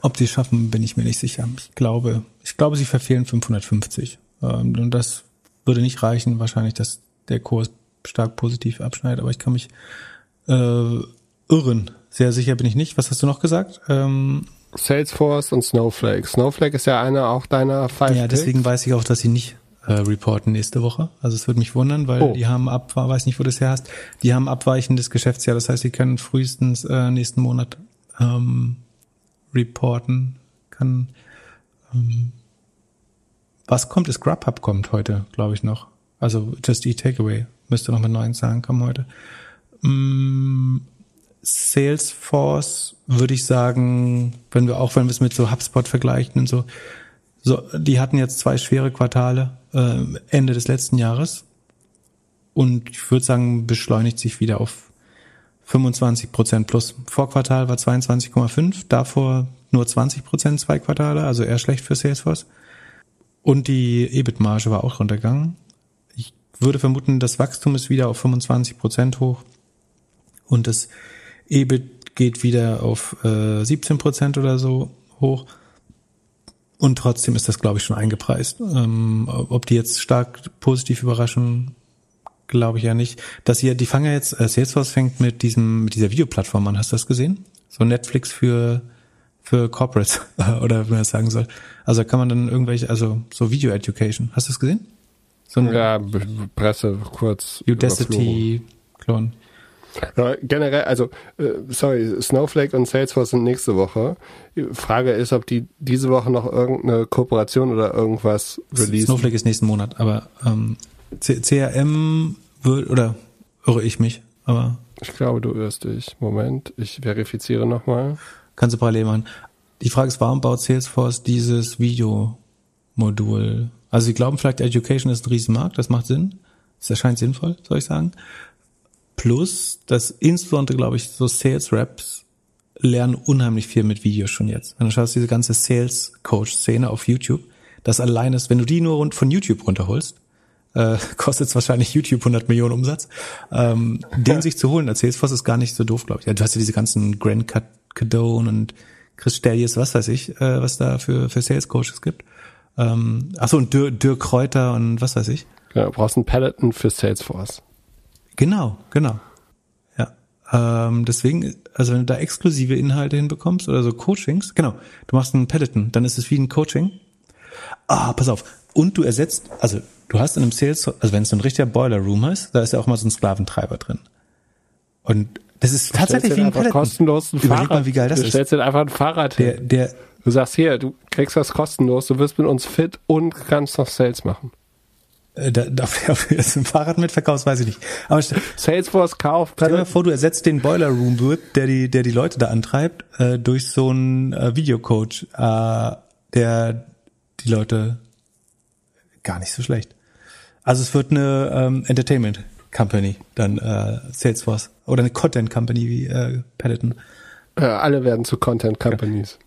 Ob die schaffen, bin ich mir nicht sicher. Ich glaube, ich glaube, sie verfehlen 550. Ähm, und das würde nicht reichen, wahrscheinlich, dass der Kurs stark positiv abschneidet, aber ich kann mich äh, irren. Sehr sicher bin ich nicht. Was hast du noch gesagt? Ähm, Salesforce und Snowflake. Snowflake ist ja einer auch deiner Five. Ja, deswegen weiß ich auch, dass sie nicht äh, reporten nächste Woche. Also es würde mich wundern, weil oh. die haben ab, weiß nicht, wo du es her hast, die haben abweichendes Geschäftsjahr. Das heißt, sie können frühestens äh, nächsten Monat ähm, reporten. Kann ähm, was kommt, ist Grubhub kommt heute, glaube ich noch. Also Just Eat Takeaway müsste noch mit neuen Zahlen kommen heute. Mm, Salesforce würde ich sagen, wenn wir auch wenn wir es mit so HubSpot vergleichen und so, so die hatten jetzt zwei schwere Quartale äh, Ende des letzten Jahres und ich würde sagen beschleunigt sich wieder auf 25 Prozent plus. Vorquartal war 22,5, davor nur 20 Prozent zwei Quartale, also eher schlecht für Salesforce. Und die EBIT-Marge war auch runtergegangen. Ich würde vermuten, das Wachstum ist wieder auf 25 Prozent hoch und das EBIT geht wieder auf äh, 17 Prozent oder so hoch. Und trotzdem ist das, glaube ich, schon eingepreist. Ähm, ob die jetzt stark positiv überraschen, glaube ich ja nicht. Dass hier, die fangen ja jetzt, äh, Salesforce fängt mit diesem, mit dieser Videoplattform an. Hast du das gesehen? So Netflix für für Corporates oder wie man das sagen soll. Also kann man dann irgendwelche, also so Video Education. Hast du es gesehen? So ein ja, Presse kurz. Udacity Klon. Ja, generell, also äh, sorry, Snowflake und Salesforce sind nächste Woche. Frage ist, ob die diese Woche noch irgendeine Kooperation oder irgendwas releasen. Snowflake ist nächsten Monat, aber ähm, CRM wird oder irre ich mich, aber ich glaube, du irrst dich. Moment, ich verifiziere nochmal. Kannst du parallel machen. Die Frage ist, warum baut Salesforce dieses Videomodul? Also sie glauben vielleicht, Education ist ein Riesenmarkt, das macht Sinn. Das erscheint sinnvoll, soll ich sagen. Plus, dass insbesondere, glaube ich, so Sales Reps lernen unheimlich viel mit Videos schon jetzt. Wenn du schaust, diese ganze Sales Coach Szene auf YouTube, das allein ist, wenn du die nur von YouTube runterholst, äh, kostet es wahrscheinlich YouTube 100 Millionen Umsatz. Ähm, den sich zu holen als Salesforce ist gar nicht so doof, glaube ich. Ja, du hast ja diese ganzen Grand Cadone und Chris Stellies, was weiß ich, äh, was da für, für Sales Coaches gibt. Ähm, achso, und Dirk, Dirk Kräuter und was weiß ich. Ja, du brauchst einen Peloton für Salesforce. Genau, genau. Ja. Ähm, deswegen, also wenn du da exklusive Inhalte hinbekommst oder so Coachings, genau, du machst einen Peloton, dann ist es wie ein Coaching. Ah, pass auf. Und du ersetzt, also du hast in einem Sales, also wenn es so ein richtiger Boiler Room ist, da ist ja auch mal so ein Sklaventreiber drin. Und das ist tatsächlich wie ein einfach kostenlos ein Fahrrad. Mal, wie geil das du ist. stellst dir einfach ein Fahrrad der, hin. Der, du sagst hier, du kriegst das kostenlos, du wirst mit uns fit und kannst noch Sales machen. Äh, da, dafür ist ein Fahrrad mitverkaufst, weiß ich nicht. Aber Salesforce kauft. Stell dir vor, du ersetzt den Boiler Room Whip, der die, der die Leute da antreibt, äh, durch so einen äh, Videocoach, äh, der die Leute gar nicht so schlecht. Also es wird eine ähm, Entertainment Company, dann äh, Salesforce oder eine Content Company wie äh, Peloton. Äh, alle werden zu Content Companies.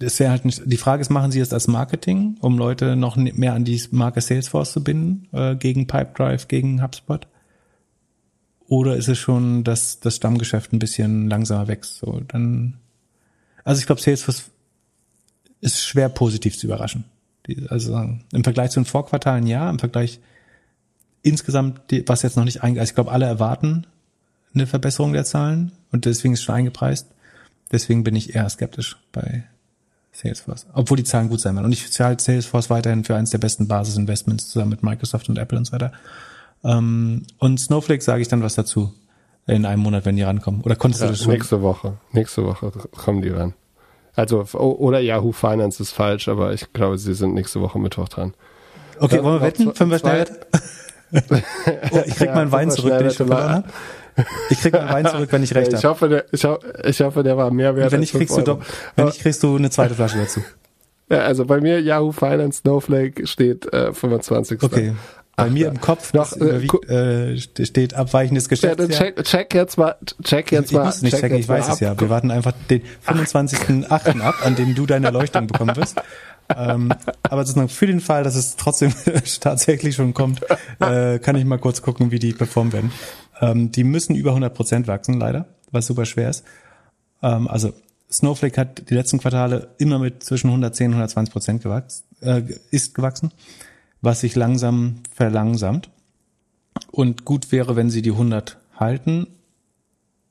Das wäre halt nicht, die Frage ist, machen Sie es als Marketing, um Leute noch mehr an die Marke Salesforce zu binden, äh, gegen Pipedrive, gegen HubSpot? Oder ist es schon, dass das Stammgeschäft ein bisschen langsamer wächst? So, dann, also ich glaube, Salesforce ist schwer positiv zu überraschen. Also im Vergleich zu den Vorquartalen ja, im Vergleich insgesamt, was jetzt noch nicht eingegangen also ich glaube, alle erwarten eine Verbesserung der Zahlen und deswegen ist es schon eingepreist. Deswegen bin ich eher skeptisch bei Salesforce. Obwohl die Zahlen gut sein werden. Und ich halte Salesforce weiterhin für eines der besten Basisinvestments zusammen mit Microsoft und Apple und so weiter. Ähm, und Snowflake sage ich dann was dazu in einem Monat, wenn die rankommen. Oder konntest ja, du das schon? Nächste Woche. Nächste Woche kommen die ran. Also, oder Yahoo Finance ist falsch, aber ich glaube, sie sind nächste Woche Mittwoch dran. Okay, wollen wir wetten? Fünf wir schnell ich krieg ja, meinen Wein zurück, den ich verloren habe. Ich krieg meinen Wein zurück, wenn ich recht habe. Ich hoffe, der, ich, ho ich hoffe, der war mehr wert. wenn nicht, kriegst du doch, wenn nicht, kriegst du eine zweite Flasche dazu. Ja, also bei mir Yahoo Finance Snowflake steht äh, 25. Okay. Bei Ach, mir im Kopf noch äh, äh, steht abweichendes Geschäft. Ja, check, check jetzt mal, check jetzt ich mal. Ich muss nicht checken, ich weiß es ja. Wir warten einfach den 25.8. ab, an dem du deine Erleuchtung bekommen wirst. Ähm, aber sozusagen für den Fall, dass es trotzdem tatsächlich schon kommt, äh, kann ich mal kurz gucken, wie die performen werden. Ähm, die müssen über 100 Prozent wachsen, leider, was super schwer ist. Ähm, also Snowflake hat die letzten Quartale immer mit zwischen 110 und 120 Prozent gewachsen, äh, ist gewachsen was sich langsam verlangsamt. Und gut wäre, wenn sie die 100 halten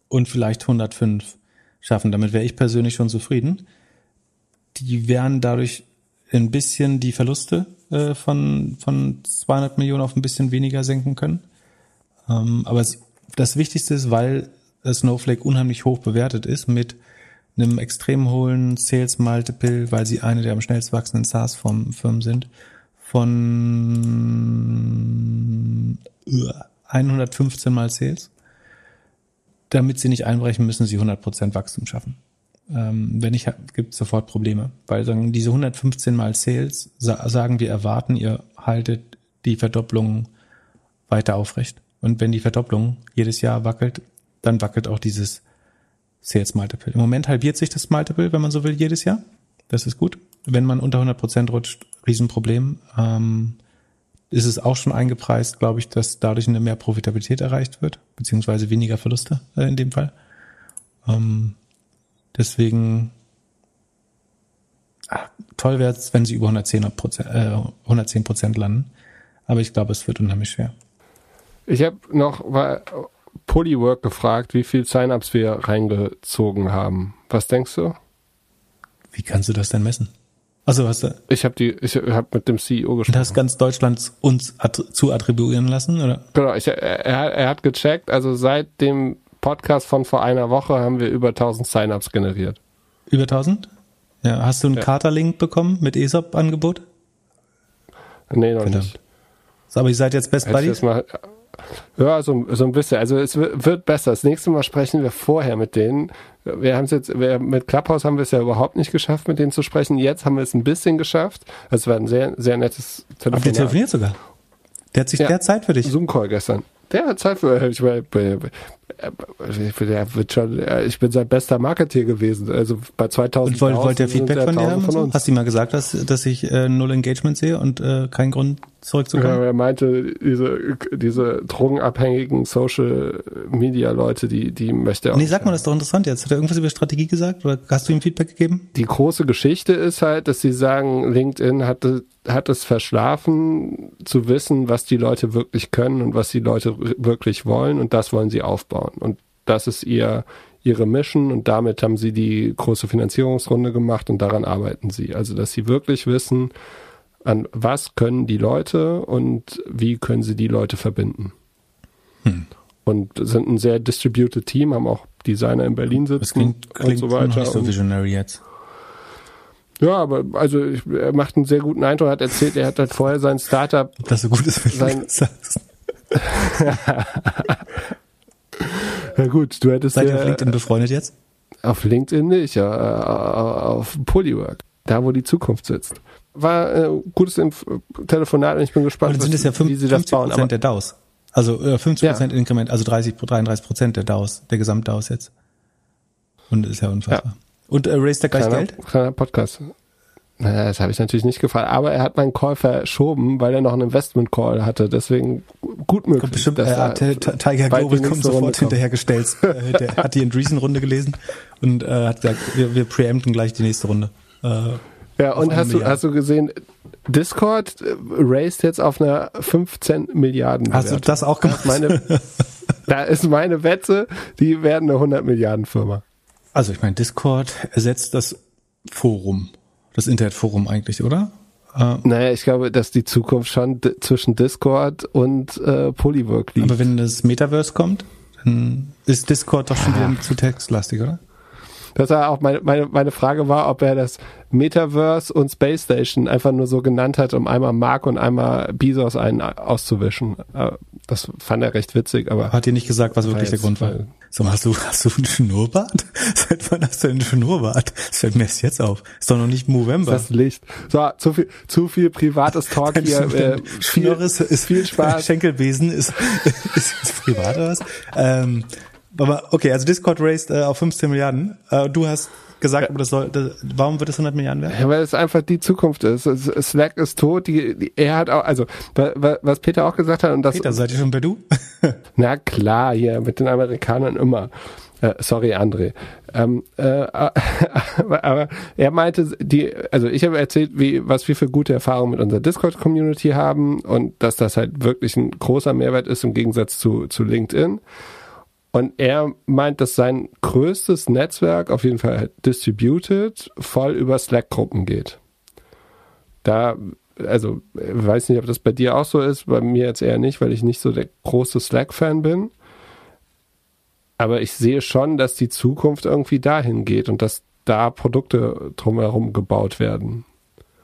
und vielleicht 105 schaffen. Damit wäre ich persönlich schon zufrieden. Die werden dadurch ein bisschen die Verluste äh, von, von 200 Millionen auf ein bisschen weniger senken können. Ähm, aber es, das Wichtigste ist, weil Snowflake unheimlich hoch bewertet ist mit einem extrem hohen Sales Multiple, weil sie eine der am schnellst wachsenden SaaS-Firmen sind von 115 mal Sales. Damit sie nicht einbrechen, müssen sie 100% Wachstum schaffen. Ähm, wenn nicht, gibt sofort Probleme. Weil sagen, diese 115 mal Sales sagen wir erwarten, ihr haltet die Verdopplung weiter aufrecht. Und wenn die Verdopplung jedes Jahr wackelt, dann wackelt auch dieses Sales Multiple. Im Moment halbiert sich das Multiple, wenn man so will, jedes Jahr. Das ist gut. Wenn man unter 100 Prozent rutscht, Riesenproblem. Ähm, ist es auch schon eingepreist, glaube ich, dass dadurch eine mehr Profitabilität erreicht wird, beziehungsweise weniger Verluste äh, in dem Fall. Ähm, deswegen ach, toll wäre es, wenn sie über 110 Prozent, äh, 110 Prozent landen. Aber ich glaube, es wird unheimlich schwer. Ich habe noch mal Polywork gefragt, wie viel Sign-ups wir reingezogen haben. Was denkst du? Wie kannst du das denn messen? Also du? Ich habe die, ich habe mit dem CEO gesprochen. Hast ganz Deutschland uns zu attribuieren lassen, oder? Genau, ich, er, er hat gecheckt, also seit dem Podcast von vor einer Woche haben wir über 1000 Sign-ups generiert. Über 1000? Ja, hast du einen ja. Kater-Link bekommen mit ESOP-Angebot? Nee, noch Verdammt. nicht. Aber ihr seid jetzt Best Buddies? Ja, so, so ein bisschen. Also es wird besser. Das nächste Mal sprechen wir vorher mit denen. Wir haben es jetzt, wir, mit Clubhouse haben wir es ja überhaupt nicht geschafft, mit denen zu sprechen. Jetzt haben wir es ein bisschen geschafft. Es war ein sehr, sehr nettes Telefonat. Aber der telefoniert sogar. Der hat sich ja, der Zeit für dich. Zoom-Call gestern. Der hat Zeit für, ich, der wird schon, ich bin sein bester Marketeer gewesen. Also bei 2000 Und wollt, wollt ihr Feedback von dir haben? Von Hast du mal gesagt, dass, dass ich äh, null Engagement sehe und äh, keinen Grund zurückzukommen? Ja, er meinte, diese, diese drogenabhängigen Social Media Leute, die, die möchte er auch. Nee, sag mal, das ist doch interessant jetzt. Hat er irgendwas über Strategie gesagt oder hast du ihm Feedback gegeben? Die große Geschichte ist halt, dass sie sagen, LinkedIn hatte hat es verschlafen, zu wissen, was die Leute wirklich können und was die Leute wirklich wollen und das wollen sie aufbauen. Und das ist ihr, ihre Mission und damit haben sie die große Finanzierungsrunde gemacht und daran arbeiten sie. Also, dass sie wirklich wissen, an was können die Leute und wie können sie die Leute verbinden. Hm. Und sind ein sehr distributed Team, haben auch Designer in Berlin sitzen das klingt, klingt und so weiter. Nicht so visionary jetzt. Ja, aber also ich, er macht einen sehr guten Eindruck. Hat erzählt, er hat halt vorher sein Startup. Ob das so gut ist, wenn sein, du das sagst. ja gut, du hättest Seid ihr auf LinkedIn befreundet jetzt? Auf LinkedIn nicht, ja, auf Polywork, da wo die Zukunft sitzt. War ein äh, gutes Telefonat und ich bin gespannt, was, sind es ja 5, wie sie das bauen. Prozent der DAOs. Also äh, 50 Prozent ja. Inkrement, also 30, 33 Prozent der DAOs, der Gesamt-DAOs jetzt. Und ist ja unfassbar. Ja. Und äh, raised er gleich kleiner, Geld? Kleiner Podcast. Das habe ich natürlich nicht gefallen. Aber er hat meinen Call verschoben, weil er noch einen Investment-Call hatte. Deswegen gut möglich. Kommt bestimmt, äh, Tiger Global kommt sofort hinterhergestellt. Äh, der hat die Andreessen-Runde gelesen und äh, hat gesagt, wir, wir preempten gleich die nächste Runde. Äh, ja, und hast du, hast du gesehen, Discord äh, raised jetzt auf einer 15 Milliarden. Hast du das auch gemacht? Das meine, da ist meine Wette, die werden eine 100 Milliarden Firma. Also ich meine, Discord ersetzt das Forum, das Internetforum eigentlich, oder? Äh, naja, ich glaube, dass die Zukunft schon zwischen Discord und äh, Polywork liegt. Aber wenn das Metaverse kommt, dann ist Discord doch schon wieder zu textlastig, oder? Das war auch meine, meine, meine Frage war, ob er das Metaverse und Space Station einfach nur so genannt hat, um einmal Mark und einmal Bezos einen auszuwischen. Das fand er recht witzig, aber. Hat dir nicht gesagt, was wirklich der Grund war? So, hast du, hast du einen Schnurrbart? Seit wann hast du einen Schnurrbart? Das fällt mir erst jetzt auf. Ist doch noch nicht November. Das Licht. So, zu viel, zu viel privates Talk hier. Äh, viel, ist, ist viel Spaß. Schenkelbesen ist, ist, ist privat oder was? Ähm, aber okay, also Discord raised äh, auf 15 Milliarden. Äh, du hast gesagt, aber das soll, das, warum wird es 100 Milliarden werden? Ja, weil es einfach die Zukunft ist. Slack ist tot. Die, die, er hat auch, also was Peter auch gesagt hat und das. Peter, seid ihr schon bei du? na klar, hier mit den Amerikanern immer. Äh, sorry, André. Ähm, äh, aber, aber er meinte, die, also ich habe erzählt, wie was wir für gute Erfahrungen mit unserer Discord-Community haben und dass das halt wirklich ein großer Mehrwert ist im Gegensatz zu, zu LinkedIn. Und er meint, dass sein größtes Netzwerk, auf jeden Fall distributed, voll über Slack-Gruppen geht. Da, also, ich weiß nicht, ob das bei dir auch so ist, bei mir jetzt eher nicht, weil ich nicht so der große Slack-Fan bin. Aber ich sehe schon, dass die Zukunft irgendwie dahin geht und dass da Produkte drumherum gebaut werden.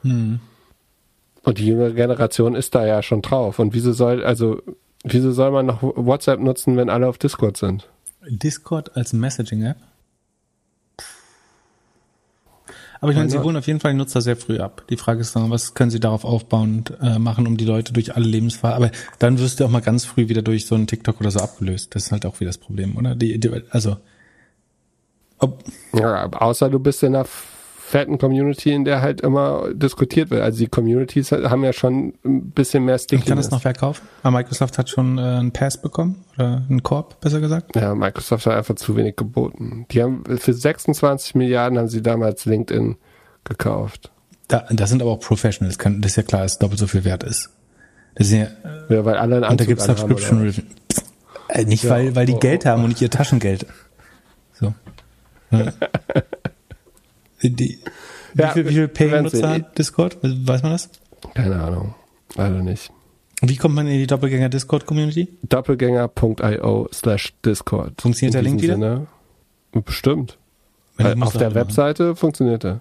Hm. Und die jüngere Generation ist da ja schon drauf. Und wieso soll, also Wieso soll man noch WhatsApp nutzen, wenn alle auf Discord sind? Discord als Messaging-App? Aber ich meine, sie holen auf jeden Fall die Nutzer sehr früh ab. Die Frage ist dann, was können sie darauf aufbauend äh, machen, um die Leute durch alle Lebensphasen. Aber dann wirst du auch mal ganz früh wieder durch so einen TikTok oder so abgelöst. Das ist halt auch wieder das Problem, oder? Die, die, also. Ob, ja, außer du bist in einer fetten Community, in der halt immer diskutiert wird. Also die Communities haben ja schon ein bisschen mehr Stickiness. Ich kann das noch verkaufen? Aber Microsoft hat schon äh, einen Pass bekommen oder einen Korb, besser gesagt. Ja, Microsoft hat einfach zu wenig geboten. Die haben für 26 Milliarden haben sie damals LinkedIn gekauft. Da, das sind aber auch Professionals, kann, das ist ja klar, dass es doppelt so viel wert ist. Das ist ja, ja weil alle einen Anzug Und da gibt's Subscription äh, Nicht, ja, weil, weil die oh, Geld haben und nicht ihr Taschengeld. So. Ja. Die, wie, ja, viel, wie viel Pay-Nutzer hat Discord? Weiß man das? Keine Ahnung. Leider nicht. Wie kommt man in die Doppelgänger Discord Community? Doppelgänger.io slash Discord. Funktioniert der Link wieder? Sinne. Bestimmt. Auf der Webseite machen. funktioniert er.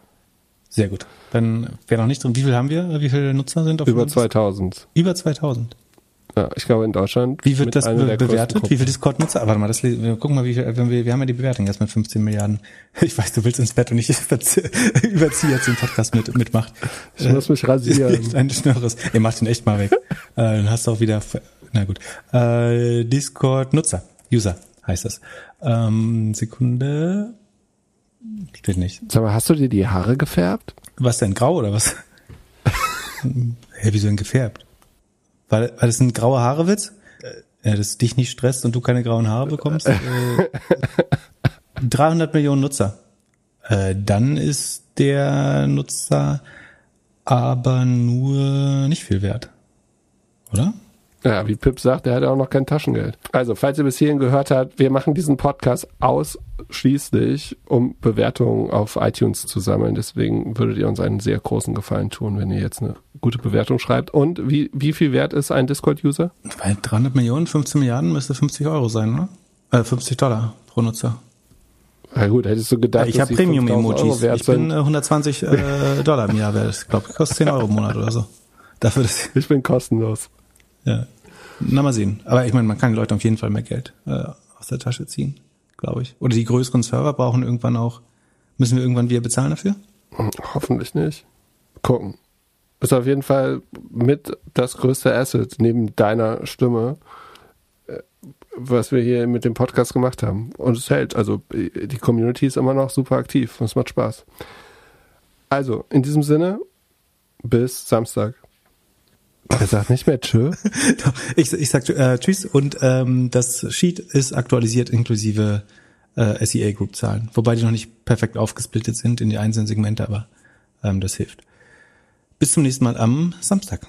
Sehr gut. Dann wäre noch nicht drin. Wie viel haben wir? Wie viele Nutzer sind auf Über 2000. Über 2000. Ja, ich glaube in Deutschland. Wie wird das be bewertet? Wie viel Discord-Nutzer? Warte mal, das, wir gucken mal, wie viel, wenn wir, wir haben ja die Bewertung jetzt mit 15 Milliarden. Ich weiß, du willst ins Bett und ich überziehe jetzt den Podcast mit, mitmacht. Ich äh, muss mich rasieren. Ein Schnörres. Ihr macht ihn echt mal weg. äh, dann hast du auch wieder, na gut. Äh, Discord-Nutzer. User heißt das. Ähm, Sekunde. Steht nicht. Sag mal, hast du dir die Haare gefärbt? Was denn, grau oder was? Hä, hey, wieso denn gefärbt? Weil, weil es ein graue Haare Witz? Ja, das dich nicht stresst und du keine grauen Haare bekommst. Äh, 300 Millionen Nutzer. Äh, dann ist der Nutzer aber nur nicht viel wert. Oder? Ja, wie Pip sagt, er hat auch noch kein Taschengeld. Also, falls ihr bis hierhin gehört habt, wir machen diesen Podcast ausschließlich, um Bewertungen auf iTunes zu sammeln. Deswegen würdet ihr uns einen sehr großen Gefallen tun, wenn ihr jetzt eine gute Bewertung schreibt. Und wie, wie viel wert ist ein Discord-User? Bei 300 Millionen, 15 Milliarden müsste 50 Euro sein, oder? Äh, 50 Dollar pro Nutzer. Na gut, hättest du gedacht, ja, ich habe Premium-Emojis. Ich bin äh, 120 äh, Dollar im Jahr wert. Ich glaube, kostet 10 Euro im Monat oder so. Dafür, dass ich bin kostenlos. Ja. Na, mal sehen. Aber ich meine, man kann den Leuten auf jeden Fall mehr Geld äh, aus der Tasche ziehen, glaube ich. Oder die größeren Server brauchen irgendwann auch, müssen wir irgendwann wieder bezahlen dafür? Hoffentlich nicht. Gucken. Ist auf jeden Fall mit das größte Asset neben deiner Stimme, äh, was wir hier mit dem Podcast gemacht haben. Und es hält. Also die Community ist immer noch super aktiv und es macht Spaß. Also, in diesem Sinne, bis Samstag. Er sagt nicht mehr Tschö. ich, ich sag äh, Tschüss und ähm, das Sheet ist aktualisiert inklusive äh, SEA Group Zahlen, wobei die noch nicht perfekt aufgesplittet sind in die einzelnen Segmente, aber ähm, das hilft. Bis zum nächsten Mal am Samstag.